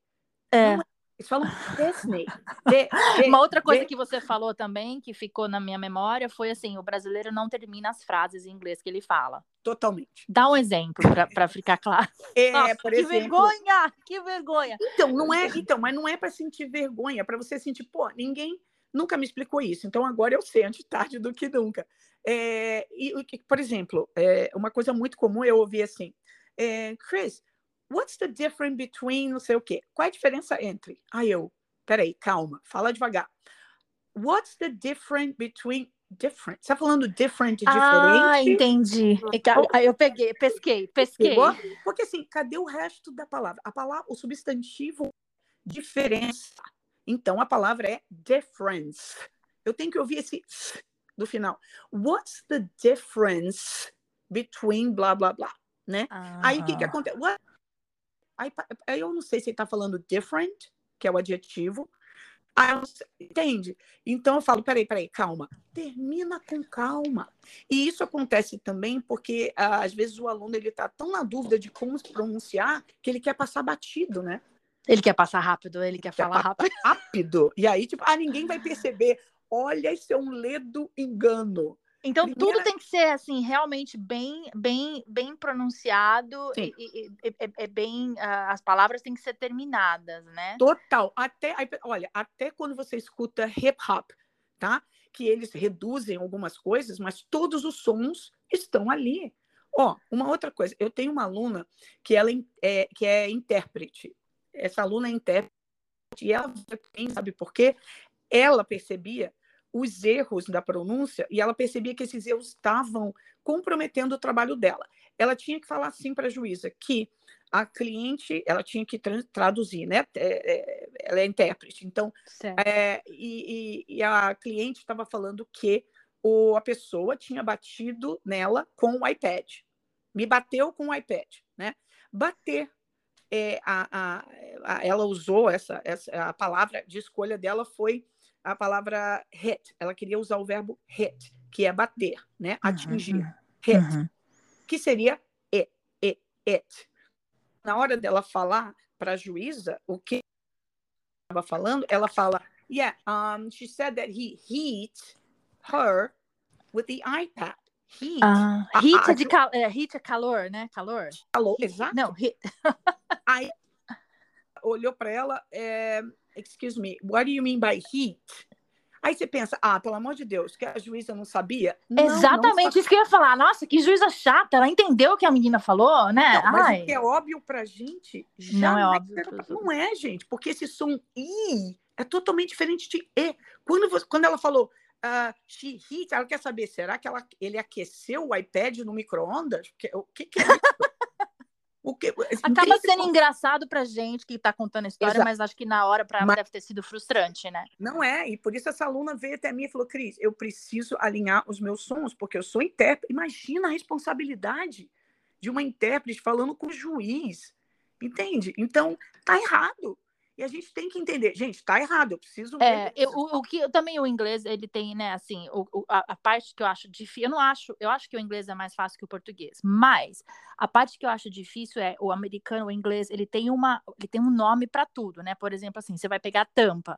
É. Não é eles falam Disney. De, de, Uma outra coisa de... que você falou também, que ficou na minha memória, foi assim: o brasileiro não termina as frases em inglês que ele fala. Totalmente. Dá um exemplo para ficar claro. É, Nossa, por que exemplo... vergonha! Que vergonha! Então, não é, então, mas não é para sentir vergonha, é para você sentir, pô, ninguém nunca me explicou isso, então agora eu sei, antes tarde do que nunca. É, e, por exemplo, é, uma coisa muito comum eu ouvir assim, é, Chris, what's the difference between não sei o quê? Qual é a diferença entre? Aí eu, peraí, calma, fala devagar. What's the difference between different? Você tá falando different de diferente? Ah, entendi. Aí eu peguei, pesquei, pesquei. Porque assim, cadê o resto da palavra? A palavra, o substantivo diferença. Então a palavra é difference. Eu tenho que ouvir esse do final. What's the difference between blá blá blá, né? Ah. Aí o que que acontece? What Aí, eu não sei se ele está falando different, que é o adjetivo. Entende? Então eu falo, peraí, peraí, calma. Termina com calma. E isso acontece também porque às vezes o aluno ele está tão na dúvida de como se pronunciar que ele quer passar batido, né? Ele quer passar rápido, ele quer, quer falar rápido. rápido. E aí, tipo, ah, ninguém vai perceber. Olha, isso é um ledo engano. Então Primeira... tudo tem que ser assim realmente bem, bem, bem pronunciado e, e, e, é, bem uh, as palavras têm que ser terminadas, né? Total. Até, olha, até quando você escuta hip hop, tá? Que eles reduzem algumas coisas, mas todos os sons estão ali. Ó, uma outra coisa, eu tenho uma aluna que ela é, que é intérprete. Essa aluna é intérprete e ela sabe por quê? Ela percebia os erros da pronúncia e ela percebia que esses erros estavam comprometendo o trabalho dela. Ela tinha que falar assim para a juíza que a cliente ela tinha que tra traduzir, né? É, é, ela é intérprete, então é, e, e, e, a cliente estava falando que o, a pessoa tinha batido nela com o iPad, me bateu com o iPad, né? Bater é, a, a, a, ela usou essa, essa a palavra de escolha dela foi a palavra hit. Ela queria usar o verbo hit, que é bater, né? Atingir. Uhum. Hit. Uhum. Que seria it, it, it. Na hora dela falar para a juíza o que estava falando, ela fala, yeah, um, she said that he hit her with the iPad. Heat. Uh, heat, a, é de cal é, heat é calor, né? Calor. Calor, exato. Não, heat. Aí olhou para ela, é, excuse me, what do you mean by heat? Aí você pensa, ah, pelo amor de Deus, que a juíza não sabia? Não, Exatamente não isso que eu ia falar. Nossa, que juíza chata, ela entendeu o que a menina falou, né? Não, mas o que é óbvio pra gente, não é óbvio. Não é, gente, porque esse som I é totalmente diferente de E. Quando, você, quando ela falou uh, she heat, ela quer saber, será que ela, ele aqueceu o iPad no micro-ondas? O que, que é isso? O que, Acaba sendo engraçado pra gente que tá contando a história, Exato. mas acho que na hora para ela mas... deve ter sido frustrante, né? Não é, e por isso essa aluna veio até mim e falou: Cris, eu preciso alinhar os meus sons, porque eu sou intérprete. Imagina a responsabilidade de uma intérprete falando com o juiz, entende? Então, tá errado. E a gente tem que entender, gente, tá errado, eu preciso É, eu, o, o, que também o inglês, ele tem, né, assim, o, a, a, parte que eu acho difícil, eu não acho, eu acho que o inglês é mais fácil que o português, mas a parte que eu acho difícil é o americano, o inglês, ele tem uma, ele tem um nome para tudo, né? Por exemplo, assim, você vai pegar tampa.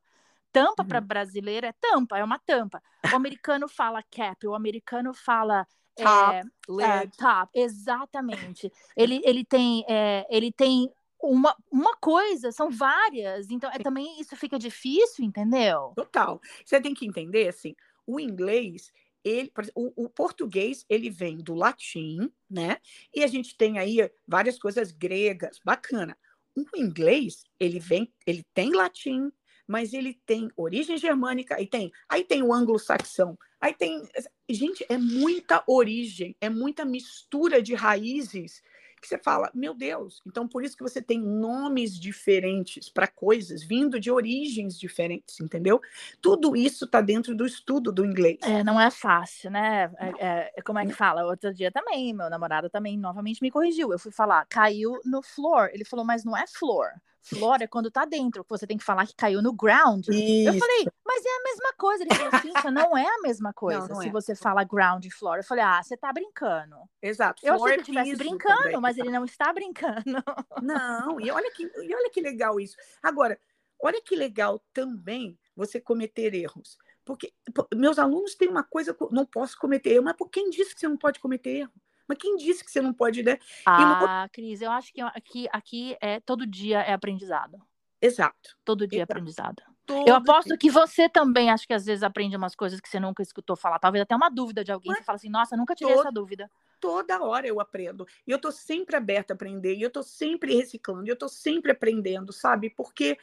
Tampa uhum. para brasileiro é tampa, é uma tampa. O americano fala cap, o americano fala top, é, é, top, exatamente. Ele, ele tem, é, ele tem uma, uma coisa, são várias. Então, é, também isso fica difícil, entendeu? Total. Você tem que entender, assim, o inglês, ele, o, o, português, ele vem do latim, né? E a gente tem aí várias coisas gregas, bacana. O inglês, ele vem, ele tem latim, mas ele tem origem germânica, e tem, aí tem o anglo-saxão, aí tem, gente, é muita origem, é muita mistura de raízes que você fala, meu Deus, então por isso que você tem nomes diferentes para coisas vindo de origens diferentes, entendeu? Tudo isso está dentro do estudo do inglês. É, não é fácil, né? É, é, como é que fala? Outro dia também, meu namorado também novamente me corrigiu. Eu fui falar, caiu no floor. Ele falou, mas não é floor. Flora é quando tá dentro, que você tem que falar que caiu no ground. Isso. Eu falei, é a mesma coisa. Ele falou, assim, não é a mesma coisa não, não se é. você fala ground flora. Eu falei, ah, você tá brincando. Exato. Eu achei que ele estivesse brincando, também. mas ele não está brincando. Não, e olha, que, e olha que legal isso. Agora, olha que legal também você cometer erros. Porque meus alunos têm uma coisa, não posso cometer erro, mas por quem disse que você não pode cometer erro? Mas quem disse que você não pode, né? Ah, uma... Cris, eu acho que aqui, aqui é todo dia é aprendizado. Exato. Todo dia é Exato. é aprendizado. Todo eu aposto que você também acho que às vezes aprende umas coisas que você nunca escutou falar. Talvez até uma dúvida de alguém. Mas você fala assim, nossa, nunca tive todo... essa dúvida. Toda hora eu aprendo. E eu tô sempre aberta a aprender. E eu tô sempre reciclando. E eu tô sempre aprendendo, sabe? Porque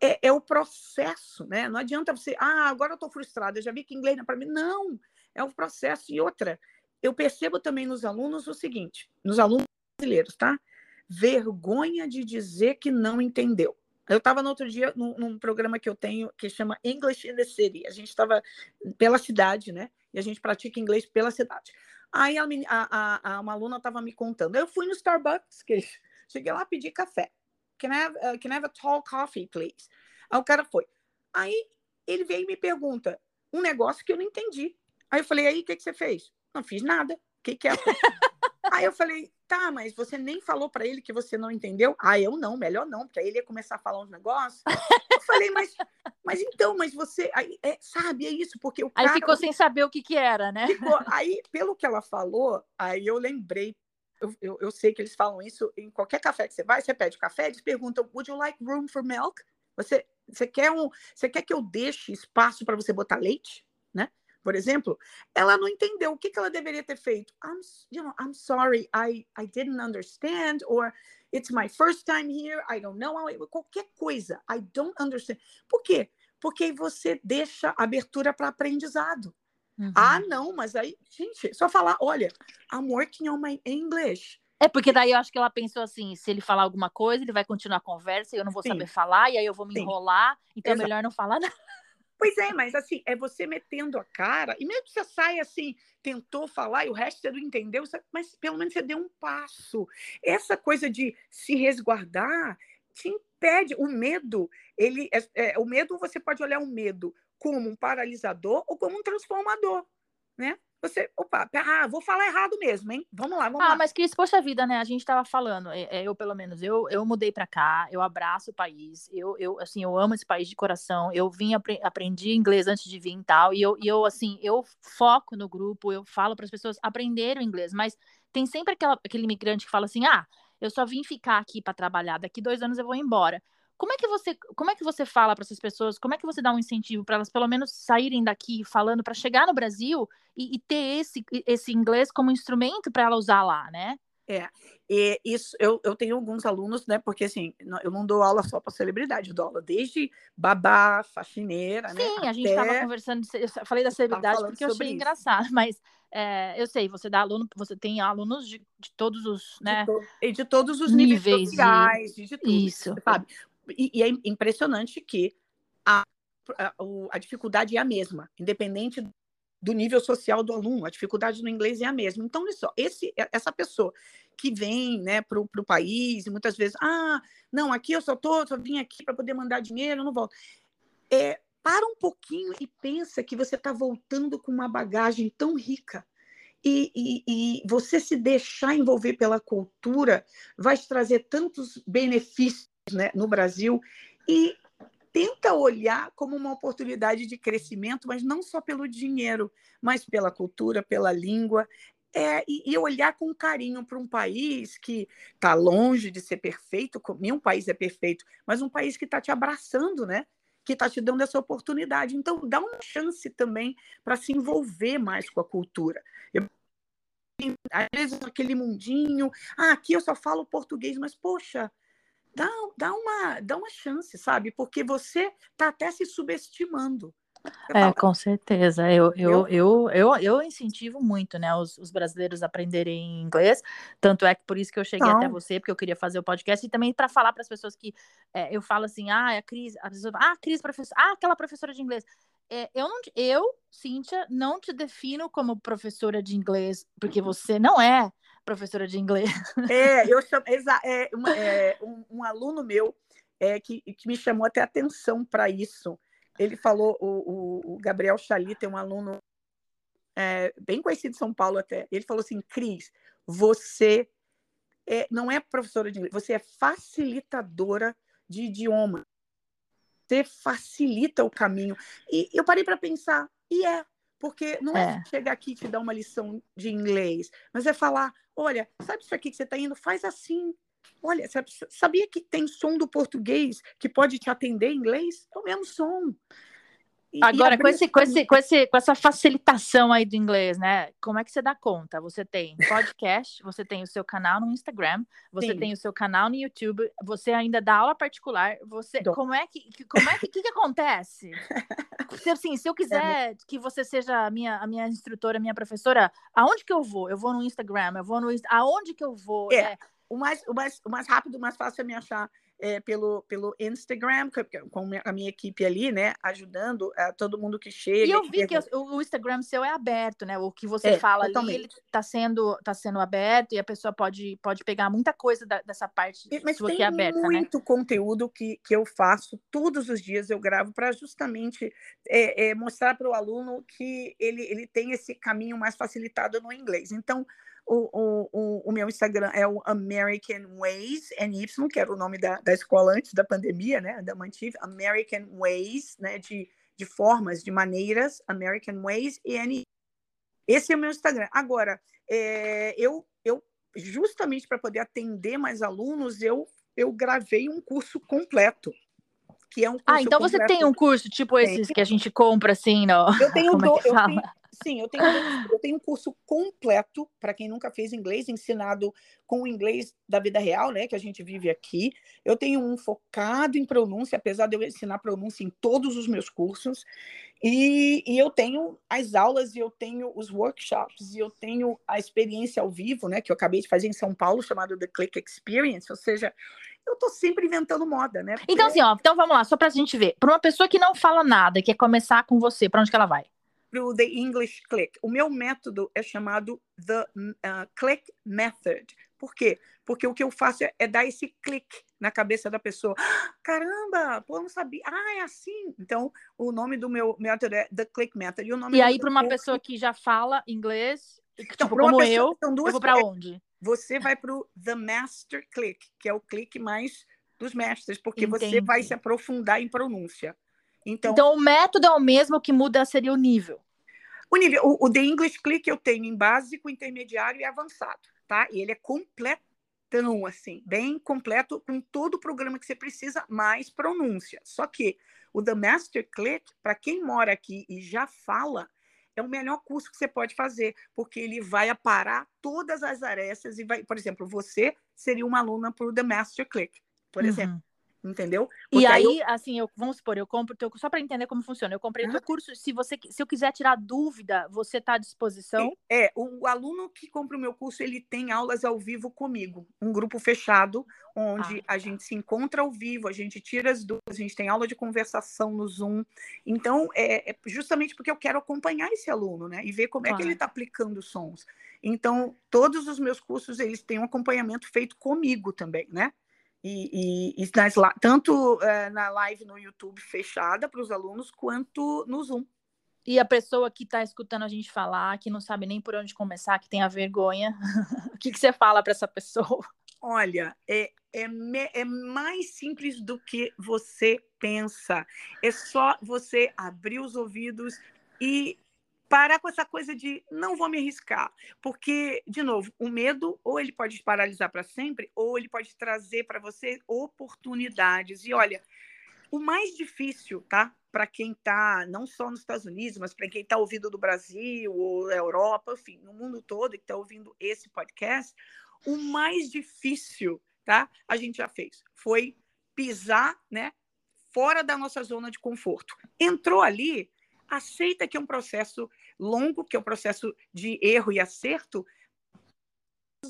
é, é, o processo, né? Não adianta você, ah, agora eu tô frustrada, já vi que inglês não é para mim. Não, é o processo. E outra, eu percebo também nos alunos o seguinte, nos alunos brasileiros, tá? Vergonha de dizer que não entendeu. Eu estava no outro dia num, num, programa que eu tenho que chama English in the City. A gente estava pela cidade, né? E a gente pratica inglês pela cidade. Aí a, a, a uma aluna estava me contando. Eu fui no Starbucks, que cheguei lá pedi café. Can I, have, uh, can I have a tall coffee, please? Aí o cara foi. Aí ele veio e me pergunta um negócio que eu não entendi. Aí eu falei, aí o que, que você fez? Não fiz nada. O que, que é? Aí eu falei, Tá, mas você nem falou para ele que você não entendeu? Ah, eu não, melhor não, porque aí ele ia começar a falar uns negócios. eu falei, mas, mas então, mas você, aí, é, sabe, é isso, porque o cara... Aí ficou sem saber o que que era, né? Ficou, aí, pelo que ela falou, aí eu lembrei, eu, eu, eu, sei que eles falam isso em qualquer café que você vai, você pede café, eles perguntam, would you like room for milk? Você, você, quer, um, você quer que eu deixe espaço para você botar leite? Por exemplo, ela não entendeu o que, que ela deveria ter feito. I'm, you know, I'm sorry, I, I didn't understand, or it's my first time here, I don't know, qualquer coisa, I don't understand. Por quê? Porque você deixa abertura para aprendizado. Uhum. Ah, não, mas aí, gente, só falar, olha, I'm working on my English. É porque daí eu acho que ela pensou assim, se ele falar alguma coisa, ele vai continuar a conversa e eu não vou Sim. saber falar, e aí eu vou me Sim. enrolar, então Exato. é melhor não falar nada. Pois é, mas assim, é você metendo a cara, e mesmo que você saia assim, tentou falar e o resto você não entendeu, mas pelo menos você deu um passo. Essa coisa de se resguardar te impede. O medo, ele é, é, o medo, você pode olhar o medo como um paralisador ou como um transformador, né? Você, opa, ah, vou falar errado mesmo, hein? Vamos lá, vamos ah, lá. mas Cris, poxa vida, né? A gente tava falando, é, é, eu pelo menos, eu, eu mudei para cá, eu abraço o país, eu, eu, assim, eu amo esse país de coração, eu vim, apre aprendi inglês antes de vir e tal, e eu, e eu, assim, eu foco no grupo, eu falo para as pessoas aprenderem o inglês, mas tem sempre aquela, aquele imigrante que fala assim, ah, eu só vim ficar aqui para trabalhar, daqui dois anos eu vou embora. Como é que você, como é que você fala para essas pessoas? Como é que você dá um incentivo para elas pelo menos saírem daqui falando para chegar no Brasil e, e, ter esse, esse inglês como instrumento para ela usar lá, né? É, e isso eu, eu tenho alguns alunos, né? Porque assim, eu não dou aula só para celebridade, eu dou aula desde babá, faxineira, Sim, né? Sim, a gente estava conversando, eu falei da celebridade porque eu achei isso. engraçado, mas é, eu sei, você dá aluno, você tem alunos de, de todos os, né? De, to, de todos os níveis, níveis sociais, de, de tudo, isso. sabe? E, e é impressionante que a, a, a dificuldade é a mesma, independente do nível social do aluno, a dificuldade no inglês é a mesma. Então, olha só, esse, essa pessoa que vem né, para o país e muitas vezes, ah, não, aqui eu só tô, só vim aqui para poder mandar dinheiro, eu não volto. É, para um pouquinho e pensa que você está voltando com uma bagagem tão rica. E, e, e, você se deixar envolver pela cultura vai te trazer tantos benefícios né, no Brasil e tenta olhar como uma oportunidade de crescimento, mas não só pelo dinheiro, mas pela cultura, pela língua. É, e, olhar com carinho para um país que está longe de ser perfeito, nenhum país é perfeito, mas um país que está te abraçando, né? que está te dando essa oportunidade. Então, dá uma chance também para se envolver mais com a cultura. Eu, às vezes, aquele mundinho, ah, aqui eu só falo português, mas, poxa, dá, dá, uma, dá uma chance, sabe? Porque você está até se subestimando. É, com certeza. Eu, eu, eu, eu, eu incentivo muito, né, os, os brasileiros a aprenderem inglês. Tanto é que por isso que eu cheguei até você, porque eu queria fazer o podcast, e também para falar para as pessoas que é, eu falo assim, ah, a Cris, a pessoa, ah, Cris, professora, ah, aquela professora de inglês. É, eu, não, eu, Cíntia, não te defino como professora de inglês, porque você não é professora de inglês. É, eu chamo, é, uma, é um, um, aluno meu é, que, que me chamou até atenção para isso. Ele falou, o, o, Gabriel Chali tem um aluno é, bem conhecido em São Paulo até. Ele falou assim, Cris, você é, não é professora de inglês, você é facilitadora de idioma. Você facilita o caminho. E eu parei para pensar, e é, porque não é, é chegar aqui e te dar uma lição de inglês, mas é falar: olha, sabe isso aqui que você está indo? Faz assim. Olha, sabia que tem som do português que pode te atender em inglês? É o mesmo som. Agora, com, esse, com, esse, com, esse, com essa facilitação aí do inglês, né? Como é que você dá conta? Você tem podcast, você tem o seu canal no Instagram, você Sim. tem o seu canal no YouTube, você ainda dá aula particular. Você, como é que, como é que, que, que acontece? se, assim, se eu é, quiser que você seja a minha, a minha instrutora, a minha professora, aonde que eu vou? Eu vou no Instagram, eu vou no aonde que eu vou? É, é... O, mais, o, mais, o mais rápido, o mais fácil é me achar é, pelo, pelo Instagram, com a minha equipe ali, né, ajudando a todo mundo que chega. E eu vi que, que o, Instagram seu é aberto, né? O que você é, fala totalmente. ali, ele está sendo, tá sendo aberto e a pessoa pode, pode pegar muita coisa da, dessa parte Mas sua que é aberta, né? muito conteúdo que, que eu faço todos os dias, eu gravo para justamente é, mostrar para o aluno que ele, ele tem esse caminho mais facilitado no inglês. Então, O, o, o, meu Instagram é o American Ways, NY, que era o nome da, da escola antes da pandemia, né? Da mantive, American Ways, né? De, de formas, de maneiras, American Ways e NY. Esse é o meu Instagram. Agora, é, eu, eu justamente para poder atender mais alunos, eu, eu gravei um curso completo. Que é um ah, então completo. você tem um curso tipo esses que a gente compra assim, não? Eu tenho, é do, eu tenho, Sim, eu tenho, eu tenho um curso completo para quem nunca fez inglês, ensinado com o inglês da vida real, né, que a gente vive aqui. Eu tenho um focado em pronúncia, apesar de eu ensinar pronúncia em todos os meus cursos. E, e eu tenho as aulas, e eu tenho os workshops, e eu tenho a experiência ao vivo, né, que eu acabei de fazer em São Paulo, chamado The Click Experience, ou seja, eu tô sempre inventando moda, né? Porque... Então, assim, ó, então vamos lá, só pra gente ver. Para uma pessoa que não fala nada, quer começar com você, para onde que ela vai? para o The English Click. O meu método é chamado The uh, Click Method. Por quê? Porque o que eu faço é, é dar esse clique na cabeça da pessoa. Ah, caramba, pô, eu não sabia. Ah, é assim. Então, o nome do meu método é The Click Method. E, o nome e aí, para uma curso... pessoa que já fala inglês, então, tipo, como pessoa, eu, eu vou para onde? Você vai para o The Master Click, que é o clique mais dos mestres, porque Entendi. você vai se aprofundar em pronúncia. Então, então, o método é o mesmo, que muda seria o nível. O nível, o, o The English Click eu tenho em básico, intermediário e avançado, tá? E ele é completão, assim, bem completo, com todo o programa que você precisa, mais pronúncia. Só que o The Master Click, para quem mora aqui e já fala, é o melhor curso que você pode fazer, porque ele vai aparar todas as arestas e vai, por exemplo, você seria uma aluna para o The Master Click, por uhum. exemplo entendeu? Porque e aí, eu... assim, eu, vamos supor, eu compro teu, só para entender como funciona, eu comprei o teu curso, se você, se eu quiser tirar dúvida, você está à disposição? É, o aluno que compra o meu curso, ele tem aulas ao vivo comigo, um grupo fechado, onde ah, a tá. gente se encontra ao vivo, a gente tira as dúvidas, a gente tem aula de conversação no Zoom, então, é, é justamente porque eu quero acompanhar esse aluno, né, e ver como claro. é que ele está aplicando sons. Então, todos os meus cursos, eles têm um acompanhamento feito comigo também, né? E, e, e nas, tanto é, na live no YouTube fechada para os alunos, quanto no Zoom. E a pessoa que está escutando a gente falar, que não sabe nem por onde começar, que tem a vergonha, o que, que você fala para essa pessoa? Olha, é, é, é mais simples do que você pensa. É só você abrir os ouvidos e parar com essa coisa de não vou me arriscar, porque de novo, o medo ou ele pode te paralisar para sempre, ou ele pode trazer para você oportunidades. E olha, o mais difícil, tá? Para quem está não só nos Estados Unidos, mas para quem está ouvindo do Brasil ou da Europa, enfim, no mundo todo que está ouvindo esse podcast, o mais difícil, tá? A gente já fez. Foi pisar, né? Fora da nossa zona de conforto. Entrou ali, aceita que é um processo longo, que é o processo de erro e acerto,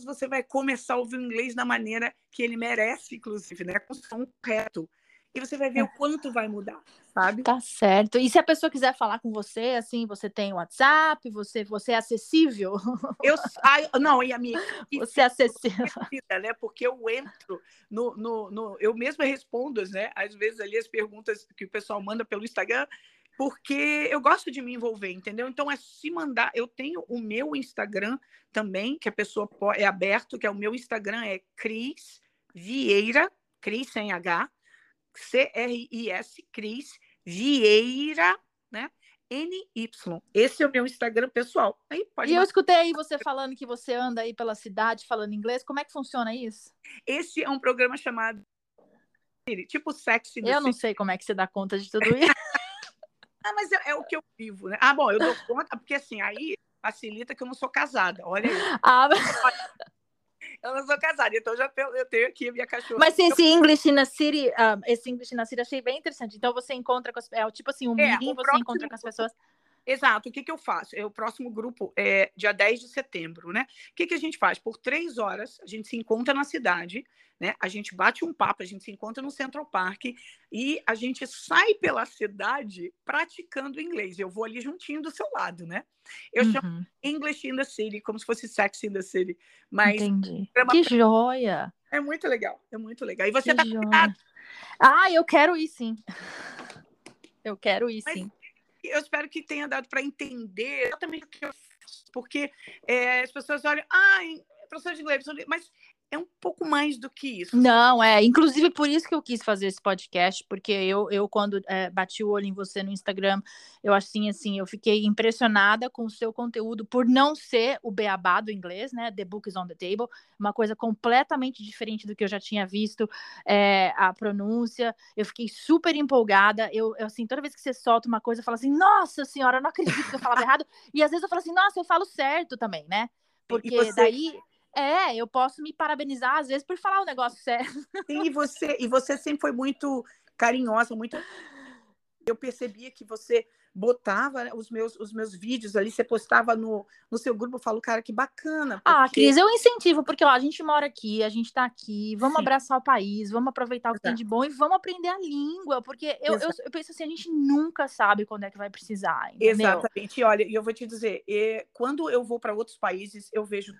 você vai começar a ouvir o inglês da maneira que ele merece, inclusive, né? Com som correto. E você vai ver o quanto vai mudar, sabe? Tá certo. E se a pessoa quiser falar com você, assim, você tem WhatsApp, você, você é acessível? Eu, ah, não, e a minha Você é acessível. Né? Porque eu entro no, no, no, Eu mesma respondo, né? Às vezes ali as perguntas que o pessoal manda pelo Instagram, porque eu gosto de me envolver, entendeu? Então é se mandar. Eu tenho o meu Instagram também, que a pessoa é aberto, que é o meu Instagram é Cris Vieira, Cris sem H, C-R-I-S, Cris Vieira, né? NY. Esse é o meu Instagram pessoal. Aí pode e eu escutei aí você falando que você anda aí pela cidade falando inglês. Como é que funciona isso? Esse é um programa chamado tipo sexy. Eu não sei como é que você dá conta de tudo isso. Ah, mas é, é, o que eu vivo, né? Ah, bom, eu dou conta, porque assim, aí facilita que eu não sou casada. Olha aí. Ah, mas... Eu não sou casada, então já eu tenho aqui a minha cachorra. Mas esse English na City, um, esse English na City achei bem interessante. Então você encontra com as é tipo assim, um é, meeting, você encontra com as pessoas. Exato. O que, que eu faço? É, o próximo grupo é dia 10 de setembro, né? O que, que a gente faz? Por três horas, a gente se encontra na cidade, né? A gente bate um papo, a gente se encontra no Central Park e a gente sai pela cidade praticando inglês. Eu vou ali juntinho do seu lado, né? Eu uhum. chamo English in the City, como se fosse Sex in the City. Mas Entendi. Que pra... joia! É muito legal, é muito legal. E você que tá cuidado. Ah, eu quero ir sim. Eu quero ir Mas sim. Eu espero que tenha dado para entender exatamente o que eu porque é, as pessoas olham, ah, professor de inglês, mas é um pouco mais do que isso. Não, é. Inclusive por isso que eu quis fazer esse podcast, porque eu, eu quando é, bati o olho em você no Instagram, eu assim, assim, eu fiquei impressionada com o seu conteúdo por não ser o beabá do inglês, né? The Book is on the Table, uma coisa completamente diferente do que eu já tinha visto, é, a pronúncia. Eu fiquei super empolgada. Eu, eu, assim, toda vez que você solta uma coisa, eu falo assim, nossa senhora, eu não acredito que eu falava errado. E às vezes eu falo assim, nossa, eu falo certo também, né? Porque você... daí é, eu posso me parabenizar às vezes por falar o negócio certo. Sim, e você, e você sempre foi muito carinhosa, muito. Eu percebia que você botava os meus, os meus vídeos ali, você postava no, no seu grupo, eu falo, cara, que bacana. Ah, porque... Ah, Cris, eu incentivo, porque ó, a gente mora aqui, a gente tá aqui, vamos Sim. abraçar o país, vamos aproveitar o que Exato. tem de bom e vamos aprender a língua, porque eu, eu, eu, penso assim, a gente nunca sabe quando é que vai precisar. Entendeu? Exatamente. E olha, eu vou te dizer, quando eu vou para outros países, eu vejo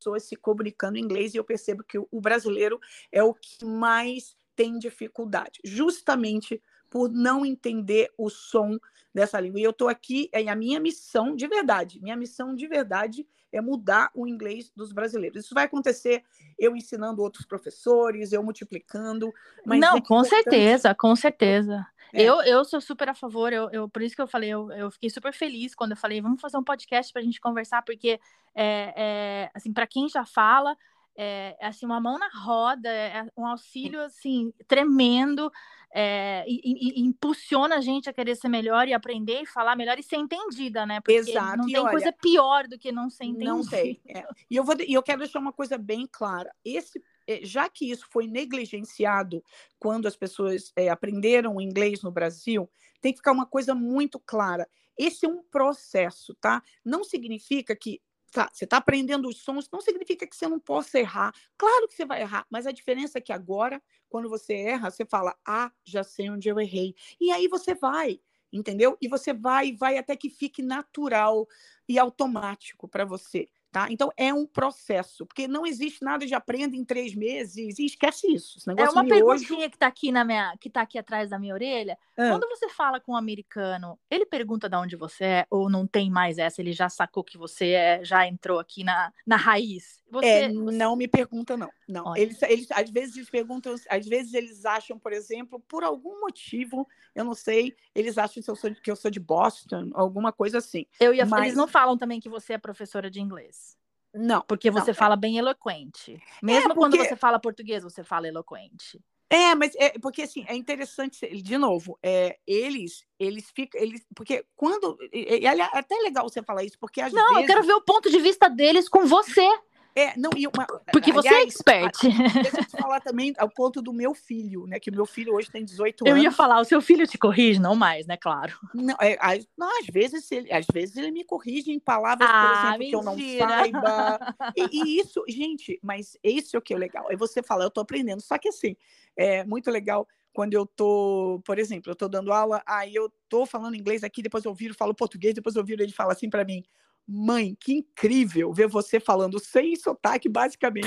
pessoas se comunicando em inglês e eu percebo que o brasileiro é o que mais tem dificuldade, justamente por não entender o som dessa língua. E eu estou aqui, é a minha missão de verdade, minha missão de verdade é mudar o inglês dos brasileiros. Isso vai acontecer eu ensinando outros professores, eu multiplicando. não, é com certeza, com certeza. É. Eu, eu sou super a favor, eu, eu, por isso que eu falei, eu, eu fiquei super feliz quando eu falei, vamos fazer um podcast para a gente conversar, porque, é, é assim, para quem já fala, é, é, assim, uma mão na roda, é um auxílio, assim, tremendo, é, e, e, impulsiona a gente a querer ser melhor e aprender e falar melhor e ser entendida, né? Porque Exato. não tem olha, coisa pior do que não ser entendida. Não sei. É. E eu, vou, eu quero deixar uma coisa bem clara. Esse é, já que isso foi negligenciado quando as pessoas é, aprenderam o inglês no Brasil, tem que ficar uma coisa muito clara. Esse é um processo, tá? Não significa que tá, você está aprendendo os sons, não significa que você não possa errar. Claro que você vai errar, mas a diferença é que agora, quando você erra, você fala, ah, já sei onde eu errei. E aí você vai, entendeu? E você vai, vai até que fique natural e automático para você. Tá? Então é um processo, porque não existe nada de aprenda em três meses e esquece isso. é uma perguntinha que está aqui na minha, que tá aqui atrás da minha orelha. Ah. Quando você fala com um americano, ele pergunta de onde você é ou não tem mais essa? Ele já sacou que você é, já entrou aqui na, na raiz? Você, é, você... não me pergunta não. Não, eles, eles às vezes eles perguntam, às vezes eles acham, por exemplo, por algum motivo, eu não sei, eles acham que eu sou, que eu sou de Boston, alguma coisa assim. Eu ia, Mas... eles não falam também que você é professora de inglês. Não. Porque você não, fala bem eloquente. É, Mesmo é porque... quando você fala português, você fala eloquente. É, mas é porque assim é interessante de novo, é, eles eles ficam eles porque quando e, e, é até legal você falar isso porque às não vezes... eu quero ver o ponto de vista deles com você é, não, e uma, Porque você é expert. Deixa eu te falar também ao ponto do meu filho, né? Que o meu filho hoje tem 18 anos. Eu ia falar, o seu filho te corrige, não mais, né? Claro. Não, é, às, não, às vezes ele, às vezes ele me corrige em palavras, ah, por exemplo, mentira. que eu não saiba. E, e, isso, gente, mas isso é o que é legal. É você falar, eu tô aprendendo. Só que assim, é muito legal quando eu tô, por exemplo, eu tô dando aula, aí eu tô falando inglês aqui, depois eu viro, falo português, depois eu viro ele fala assim para mim: Mãe, que incrível ver você falando sem sotaque, basicamente,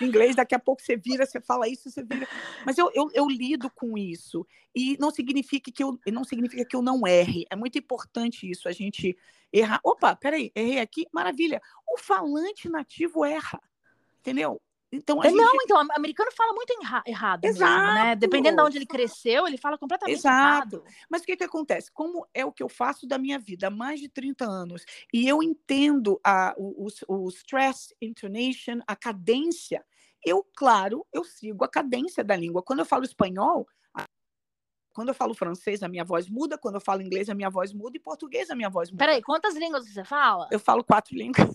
inglês. Daqui a pouco você vira, você fala isso, você vira. Mas eu, eu, eu, lido com isso. E não significa, que eu, não significa que eu não erre. É muito importante isso, a gente errar. Opa, peraí, errei aqui, maravilha. O falante nativo erra, entendeu? Então, é, gente... Não, então, o americano fala muito errado Exato. Mesmo, né? Dependendo de onde ele cresceu, ele fala completamente Exato. errado. Mas o que, que acontece? Como é o que eu faço da minha vida há mais de 30 anos, e eu entendo a, o, o, o stress intonation, a cadência, eu, claro, eu sigo a cadência da língua. Quando eu falo espanhol, quando eu falo francês, a minha voz muda. Quando eu falo inglês, a minha voz muda. E português, a minha voz muda. Peraí, quantas línguas você fala? Eu falo quatro línguas.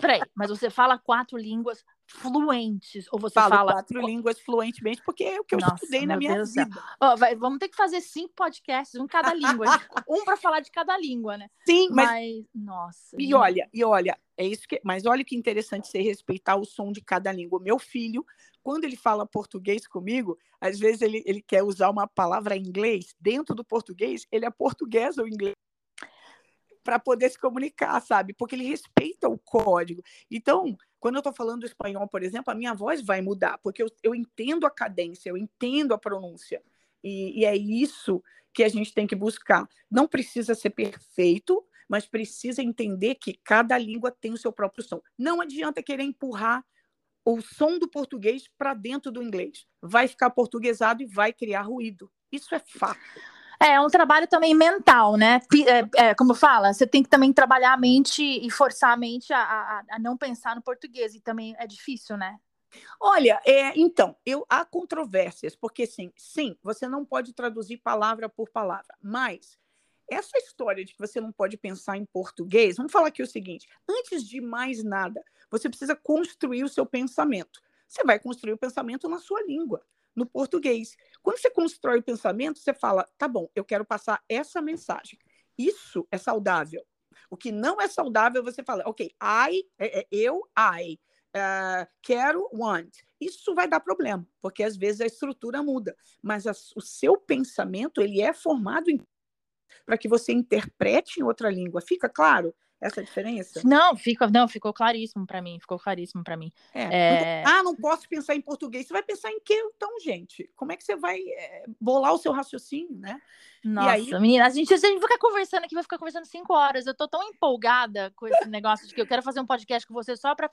Peraí, mas você fala quatro línguas fluentes? Ou você Falo fala. quatro línguas fluentemente, porque é o que eu Nossa, estudei na minha Deus vida. Oh, vai, vamos ter que fazer cinco podcasts, um cada língua. um para falar de cada língua, né? Sim, mas. mas... Nossa. E gente. olha, e olha, é isso que. Mas olha que interessante você respeitar o som de cada língua. Meu filho, quando ele fala português comigo, às vezes ele, ele quer usar uma palavra em inglês dentro do português, ele é português ou inglês para poder se comunicar, sabe? Porque ele respeita o código. Então, quando eu estou falando espanhol, por exemplo, a minha voz vai mudar, porque eu, eu entendo a cadência, eu entendo a pronúncia. E, e, é isso que a gente tem que buscar. Não precisa ser perfeito, mas precisa entender que cada língua tem o seu próprio som. Não adianta querer empurrar o som do português para dentro do inglês. Vai ficar portuguesado e vai criar ruído. Isso é fato. É, é um trabalho também mental, né? É, é, como fala, você tem que também trabalhar a mente e forçar a mente a, a, a não pensar no português. E também é difícil, né? Olha, é, então, eu há controvérsias, porque sim, sim, você não pode traduzir palavra por palavra, mas essa história de que você não pode pensar em português, vamos falar aqui o seguinte: antes de mais nada, você precisa construir o seu pensamento. Você vai construir o pensamento na sua língua, no português. Quando você constrói o pensamento, você fala: tá bom, eu quero passar essa mensagem. Isso é saudável. O que não é saudável, você fala, ok, I, é, é, eu, I uh, quero, want. Isso vai dar problema, porque às vezes a estrutura muda, mas a, o seu pensamento ele é formado para que você interprete em outra língua. Fica claro? Essa diferença? Não, fica, não, ficou claríssimo para mim, ficou claríssimo para mim. É, é... Ah, não posso pensar em português. Você vai pensar em que então, gente? Como é que você vai é, bolar o seu raciocínio, né? Nossa, aí... menina, a gente, a gente ficar conversando aqui, vai ficar conversando cinco horas. Eu tô tão empolgada com esse negócio de que eu quero fazer um podcast com você só para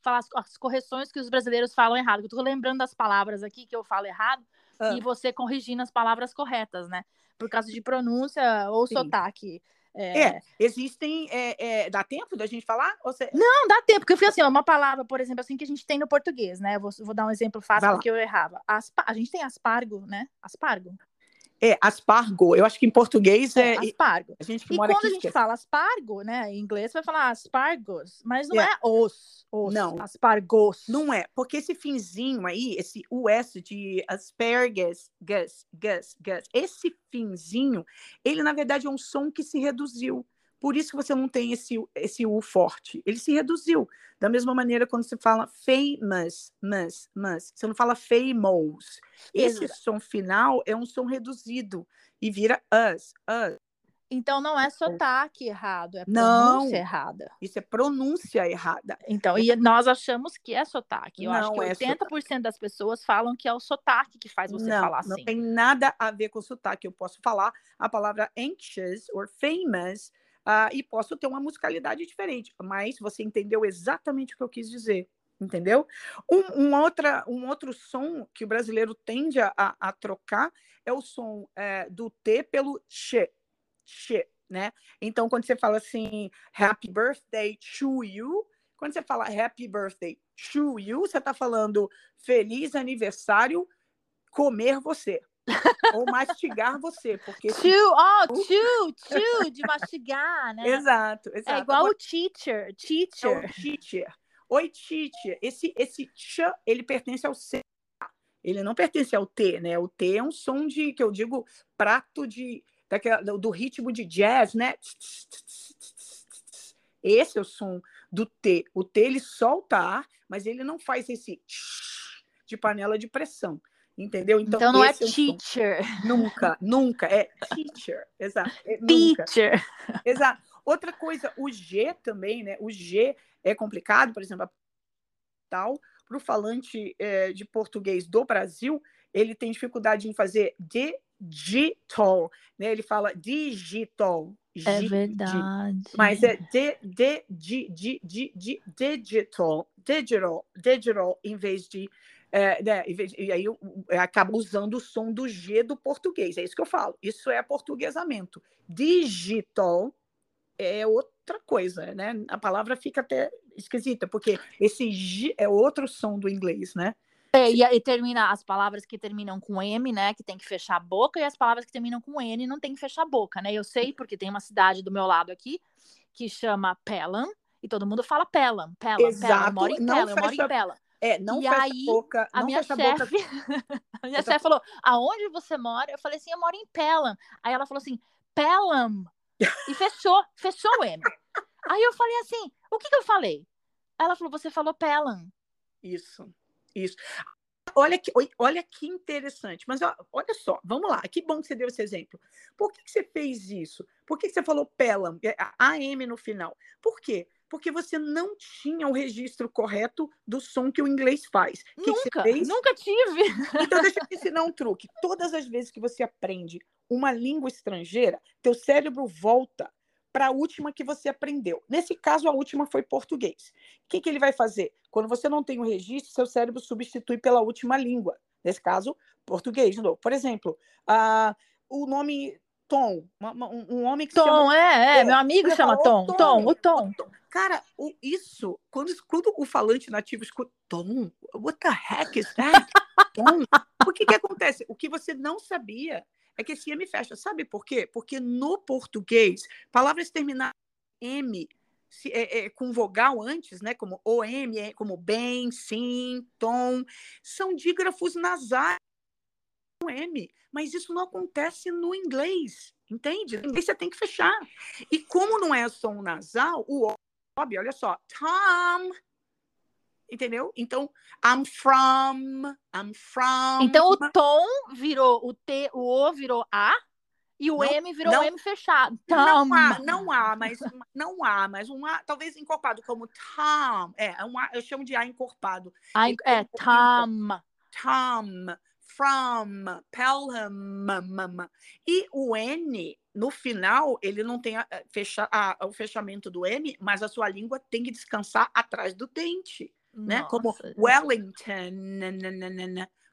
falar as, as, correções que os brasileiros falam errado. Eu tô lembrando das palavras aqui que eu falo errado ah. e você corrigindo as palavras corretas, né? Por causa de pronúncia ou Sim. sotaque. É, é existem. É, é, dá tempo da gente falar? Você... Não, dá tempo, porque eu fui assim, uma palavra, por exemplo, assim, que a gente tem no português, né? Vou, vou dar um exemplo fácil porque eu errava. Aspa... A gente tem aspargo, né? Aspargo. É, aspargo. Eu acho que em português é. é aspargo. A gente que e mora quando aqui a gente esquece. fala aspargo, né? Em inglês vai falar aspargos, mas não é, é os, os. Não. Aspargos. Não é, porque esse finzinho aí, esse US de asparagus, gus, gus, gus, esse finzinho, ele na verdade é um som que se reduziu. Por isso que você não tem esse, esse U forte. Ele se reduziu. Da mesma maneira, quando você fala famous, mas, mas, você não fala famous. Esse Exato. som final é um som reduzido e vira us, us. Então não é sotaque errado, é pronúncia não, errada. Isso é pronúncia errada. Então, e nós achamos que é sotaque. Eu não acho que 80% é sotaque. das pessoas falam que é o sotaque que faz você não, falar assim. Não tem nada a ver com sotaque. Eu posso falar a palavra anxious or famous uh, e posso ter uma musicalidade diferente, mas você entendeu exatamente o que eu quis dizer. Entendeu? Um, um, outra, um outro som que o brasileiro tende a, a trocar é o som é, do T pelo X. X, né? Então, quando você fala assim, happy birthday to you, quando você fala happy birthday to you, você está falando feliz aniversário comer você. Ou mastigar você, porque... Chew, oh, chew, chew, de mastigar, né? Exato, exato. É igual o teacher, teacher. É o teacher. Oi, teacher. Esse, esse ch, ele pertence ao C. Ele não pertence ao T, né? O T é um som de, que eu digo, prato de, daquela, do ritmo de jazz, né? Esse é o som do T. O T, ele solta ar, mas ele não faz esse de panela de pressão. Entendeu? Então, então não é, é teacher. Nunca, nunca. É teacher. Exato. É, teacher. Nunca. Exato. Outra coisa, o G também, né? O G é complicado, por exemplo, tal para o falante é, de português do Brasil, ele tem dificuldade em fazer digital, né? Ele fala digital. É verdade. Mas é de, de, de, de, de, de, digital, digital, digital, em vez de é, né, e aí eu acabo usando o som do G do português. É isso que eu falo. Isso é portuguesamento. Digital é outra coisa, né? A palavra fica até esquisita, porque esse G é outro som do inglês, né? É, e, e termina as palavras que terminam com M, né? Que tem que fechar a boca, e as palavras que terminam com N não tem que fechar a boca, né? Eu sei porque tem uma cidade do meu lado aqui que chama Pelham, e todo mundo fala Pelham, Pelham, Exato. Pelham. Eu moro em Pelham, eu moro em Pelham. É, não e fecha aí, a boca. A minha chefe, a minha chefe falou: aonde você mora? Eu falei assim: eu moro em Pelham. Aí ela falou assim: Pelham. E fechou, fechou o M. Aí eu falei assim: o que, que eu falei? Ela falou: você falou Pelham. Isso, isso. Olha que, olha que interessante. Mas olha só, vamos lá. Que bom que você deu esse exemplo. Por que, que você fez isso? Por que, que você falou Pelham, é, AM no final? Por quê? Porque você não tinha o registro correto do som que o inglês faz. Nunca, que nunca tive. Então, deixa eu te ensinar um truque. Todas as vezes que você aprende uma língua estrangeira, teu cérebro volta para a última que você aprendeu. Nesse caso, a última foi português. O que, que ele vai fazer? Quando você não tem o registro, seu cérebro substitui pela última língua. Nesse caso, português. Por exemplo, uh, o nome Tom, um, um homem que Tom, chama... é, é, meu amigo chama Tom, Tom, Tom, o Tom. Cara, o, isso, quando, quando o falante nativo escuta Tom, what the heck is that? Tom. O que que acontece? O que você não sabia é que esse M fecha. Sabe por quê? Porque no português, palavras terminadas M se, é, é, com vogal antes, né, como OM, é, como bem, sim, tom, são dígrafos nasais com M, mas isso não acontece no inglês, entende? No inglês você tem que fechar. E como não é som nasal, o óbvio, olha só, Tom, entendeu? Então, I'm from, I'm from. Então o tom virou o T, o O virou A e o não, M virou não, M fechado. Tom. Não há, não há, mas não há, mas um A talvez encorpado como Tom. É, um A, eu chamo de A encorpado. A, é, Tom. Tom, from, Pelham. E o N, no final, ele não tem a, fecha, a, o fechamento do M, mas a sua língua tem que descansar atrás do dente né? Como Wellington,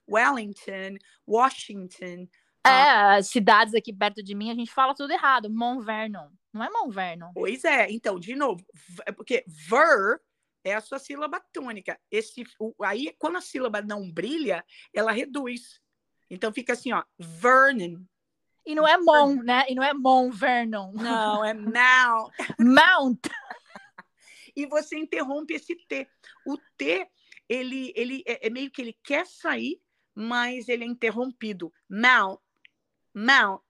Wellington, Washington. É, uh, cidades aqui perto de mim, a gente fala tudo errado. Mont Vernon. Não é Mont Vernon. Pois é, então, de novo, é porque ver é a sua sílaba tônica. Esse, o, aí, quando a sílaba não brilha, ela reduz. Então fica assim, ó, Vernon. E não é Mon, né? E não é Mont Vernon. Não, é Mount. Mount e você interrompe esse T. O T, ele, ele é, é meio que ele quer sair, mas ele é interrompido. Mal,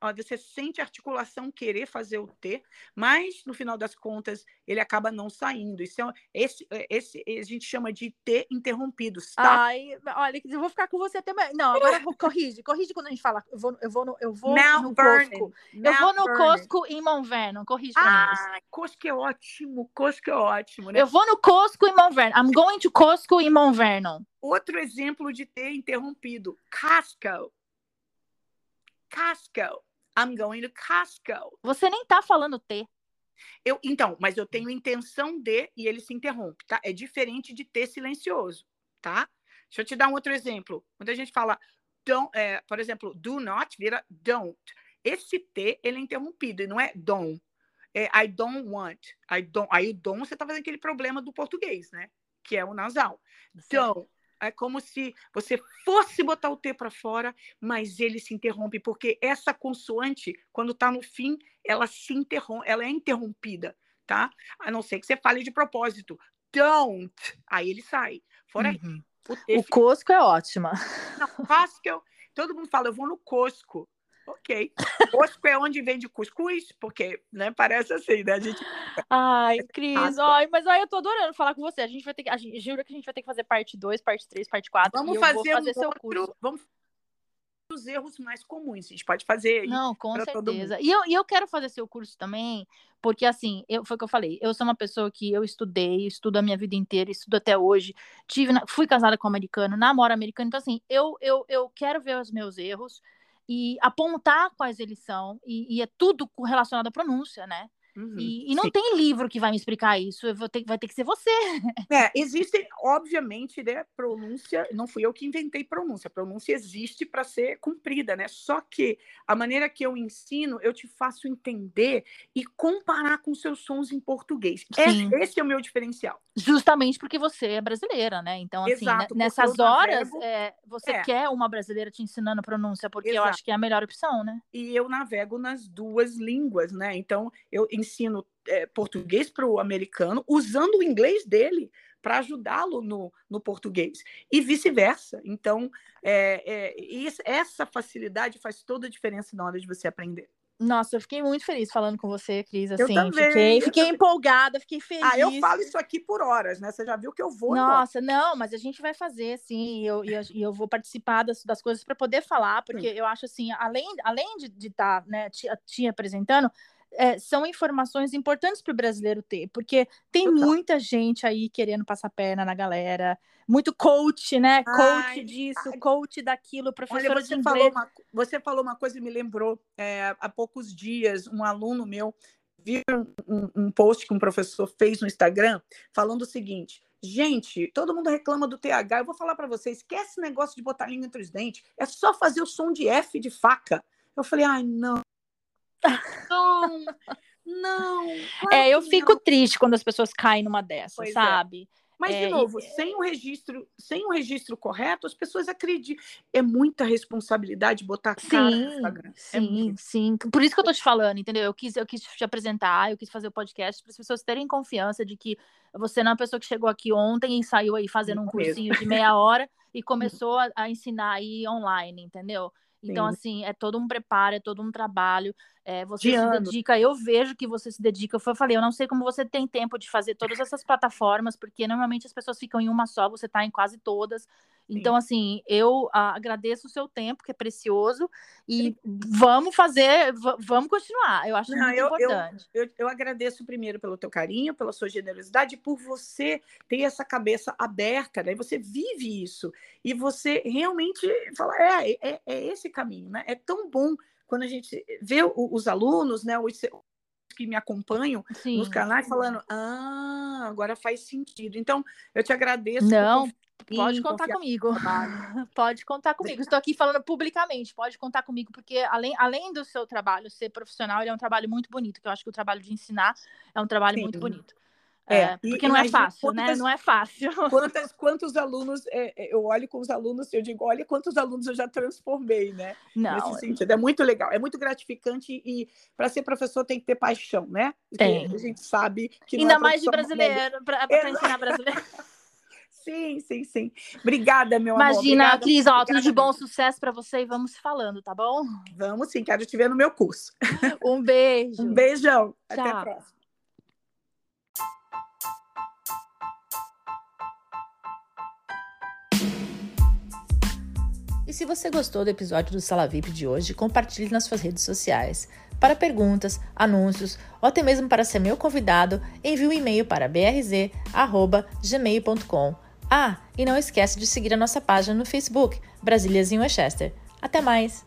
ó, você sente a articulação querer fazer o T, mas no final das contas ele acaba não saindo. Isso é, esse, é, esse a gente chama de T interrompidos, tá? Ai, olha, eu vou ficar com você até Não, agora corrige, corrige quando a gente fala. Eu vou, eu vou no, eu vou no Cosco. Eu vou no Cosco em Mont Vernon, corrige ah. Cosco é ótimo, Cosco é ótimo, né? Eu vou no Cosco em Mont Vernon. I'm going to Cosco em Mont Vernon. Outro exemplo de T interrompido, Casco. Costco. I'm going to Costco. Você nem tá falando T. Eu, então, mas eu tenho intenção de e ele se interrompe, tá? É diferente de T silencioso, tá? Deixa eu te dar um outro exemplo. Quando a gente fala, don't, é, por exemplo, do not vira don't. Esse T, ele é interrompido, e não é don't. É, I don't want. I don't, aí o don't, você tá fazendo aquele problema do português, né? Que é o nasal. Don't. É como se você fosse botar o T para fora, mas ele se interrompe, porque essa consoante, quando está no fim, ela se interrompe, ela é interrompida, tá? A não ser que você fale de propósito. Don't! Aí ele sai. Fora uhum. O, o Cosco é ótima. Não, Costco, todo mundo fala, eu vou no Cosco. Ok. Cusco é onde vende cuscuz, porque, né, parece assim, né? A gente. Ai, Cris, ai, mas ai, eu tô adorando falar com você. A gente vai ter que. A gente, jura que a gente vai ter que fazer parte 2, parte 3, parte 4. Vamos fazer, fazer um seu outro, curso. Vamos os erros mais comuns. A gente pode fazer. Não, com certeza. E eu, e eu quero fazer seu curso também, porque assim, eu, foi o que eu falei. Eu sou uma pessoa que eu estudei, estudo a minha vida inteira, estudo até hoje. Tive, fui casada com um americano, namoro americano. Então, assim, eu, eu, eu quero ver os meus erros e apontar quais eles são, e, e é tudo relacionado à pronúncia, né? Uhum, e, e, não sim. tem livro que vai me explicar isso, eu vou ter, vai ter que ser você. É, existem, obviamente, né, pronúncia, não fui eu que inventei pronúncia, a pronúncia existe para ser cumprida, né? Só que a maneira que eu ensino, eu te faço entender e comparar com seus sons em português. Esse, esse, é o meu diferencial. Justamente porque você é brasileira, né? Então, assim, Exato, nessas horas, navego... é, você é. quer uma brasileira te ensinando a pronúncia, porque Exato. eu acho que é a melhor opção, né? E eu navego nas duas línguas, né? Então, eu ensino é, português para o americano, usando o inglês dele para ajudá-lo no, no português e vice-versa. Então, é, é, essa facilidade faz toda a diferença na hora de você aprender. Nossa, eu fiquei muito feliz falando com você, Cris. Assim, eu também, fiquei, fiquei empolgada, fiquei feliz. Ah, eu falo isso aqui por horas, né? Você já viu que eu vou. Nossa, não, mas a gente vai fazer, sim, e eu, e eu, e eu vou participar das, das coisas para poder falar, porque sim. eu acho assim, além, além de estar tá, né, te, te apresentando, é, são informações importantes para o brasileiro ter, porque tem Total. muita gente aí querendo passar perna na galera, muito coach, né? Ai, coach disso, ai. coach daquilo, professora Olha, você de inglês. Falou uma, você falou uma coisa e me lembrou, é, há poucos dias, um aluno meu vi um, um, post que um professor fez no Instagram falando o seguinte: gente, todo mundo reclama do TH. Eu vou falar para vocês: esquece esse negócio de botar língua entre os dentes, é só fazer o som de F de faca. Eu falei: ai, não. Não, não. Claro é, eu fico não. triste quando as pessoas caem numa dessas, pois é. sabe? É. Mas, é, de novo, e... sem, um registro, sem um registro correto, as pessoas acreditam. É muita responsabilidade botar a cara sim, no Instagram. É sim, é sim. Por isso que eu tô te falando, entendeu? Eu quis, eu quis te apresentar, eu quis fazer o podcast para as pessoas terem confiança de que você não é uma pessoa que chegou aqui ontem e saiu aí fazendo um cursinho de meia hora e começou a, a ensinar aí online, entendeu? Então, Sim. assim, é todo um preparo, é todo um trabalho. É, você de se dedica, eu vejo que você se dedica. Eu falei, eu não sei como você tem tempo de fazer todas essas plataformas, porque normalmente as pessoas ficam em uma só, você está em quase todas. Então, assim, eu ah, agradeço o seu tempo, que é precioso, e Sim. vamos fazer, vamos continuar. Eu acho Não, muito eu, importante. Eu, eu, eu, agradeço primeiro pelo teu carinho, pela sua generosidade, por você ter essa cabeça aberta, né? Você vive isso e você realmente fala, é, é, é esse caminho, né? É tão bom quando a gente vê os alunos, né? Os, que me acompanham Sim. nos canais falando, ah, agora faz sentido. Então, eu te agradeço. Não, Pode contar comigo. pode contar comigo. Estou aqui falando publicamente. Pode contar comigo, porque além, além do seu trabalho ser profissional, ele é um trabalho muito bonito. Que eu acho que o trabalho de ensinar é um trabalho Sim. muito bonito. É, é porque não é fácil, quantas, né? Não é fácil. Quantas, quantos alunos, é, é, eu olho com os alunos, eu digo, olha quantos alunos eu já transformei, né? Não. Nesse é sentido. É muito legal, é muito gratificante e para ser professor tem que ter paixão, né? Tem. A gente sabe que. Ainda mais de brasileiro, para ensinar brasileiro. Sim, sim, sim. Obrigada, meu Imagina, amor. Imagina, Cris, ó, tudo de bom sucesso para você e vamos falando, tá bom? Vamos sim, quero te ver no meu curso. Um beijo. Um beijão. Tchau. Até a próxima. E se você gostou do episódio do Sala VIP de hoje, compartilhe nas suas redes sociais. Para perguntas, anúncios ou até mesmo para ser meu convidado, envie um e-mail para brz.gmail.com. Ah, e não esquece de seguir a nossa página no Facebook, Brasílias em Westchester. Até mais!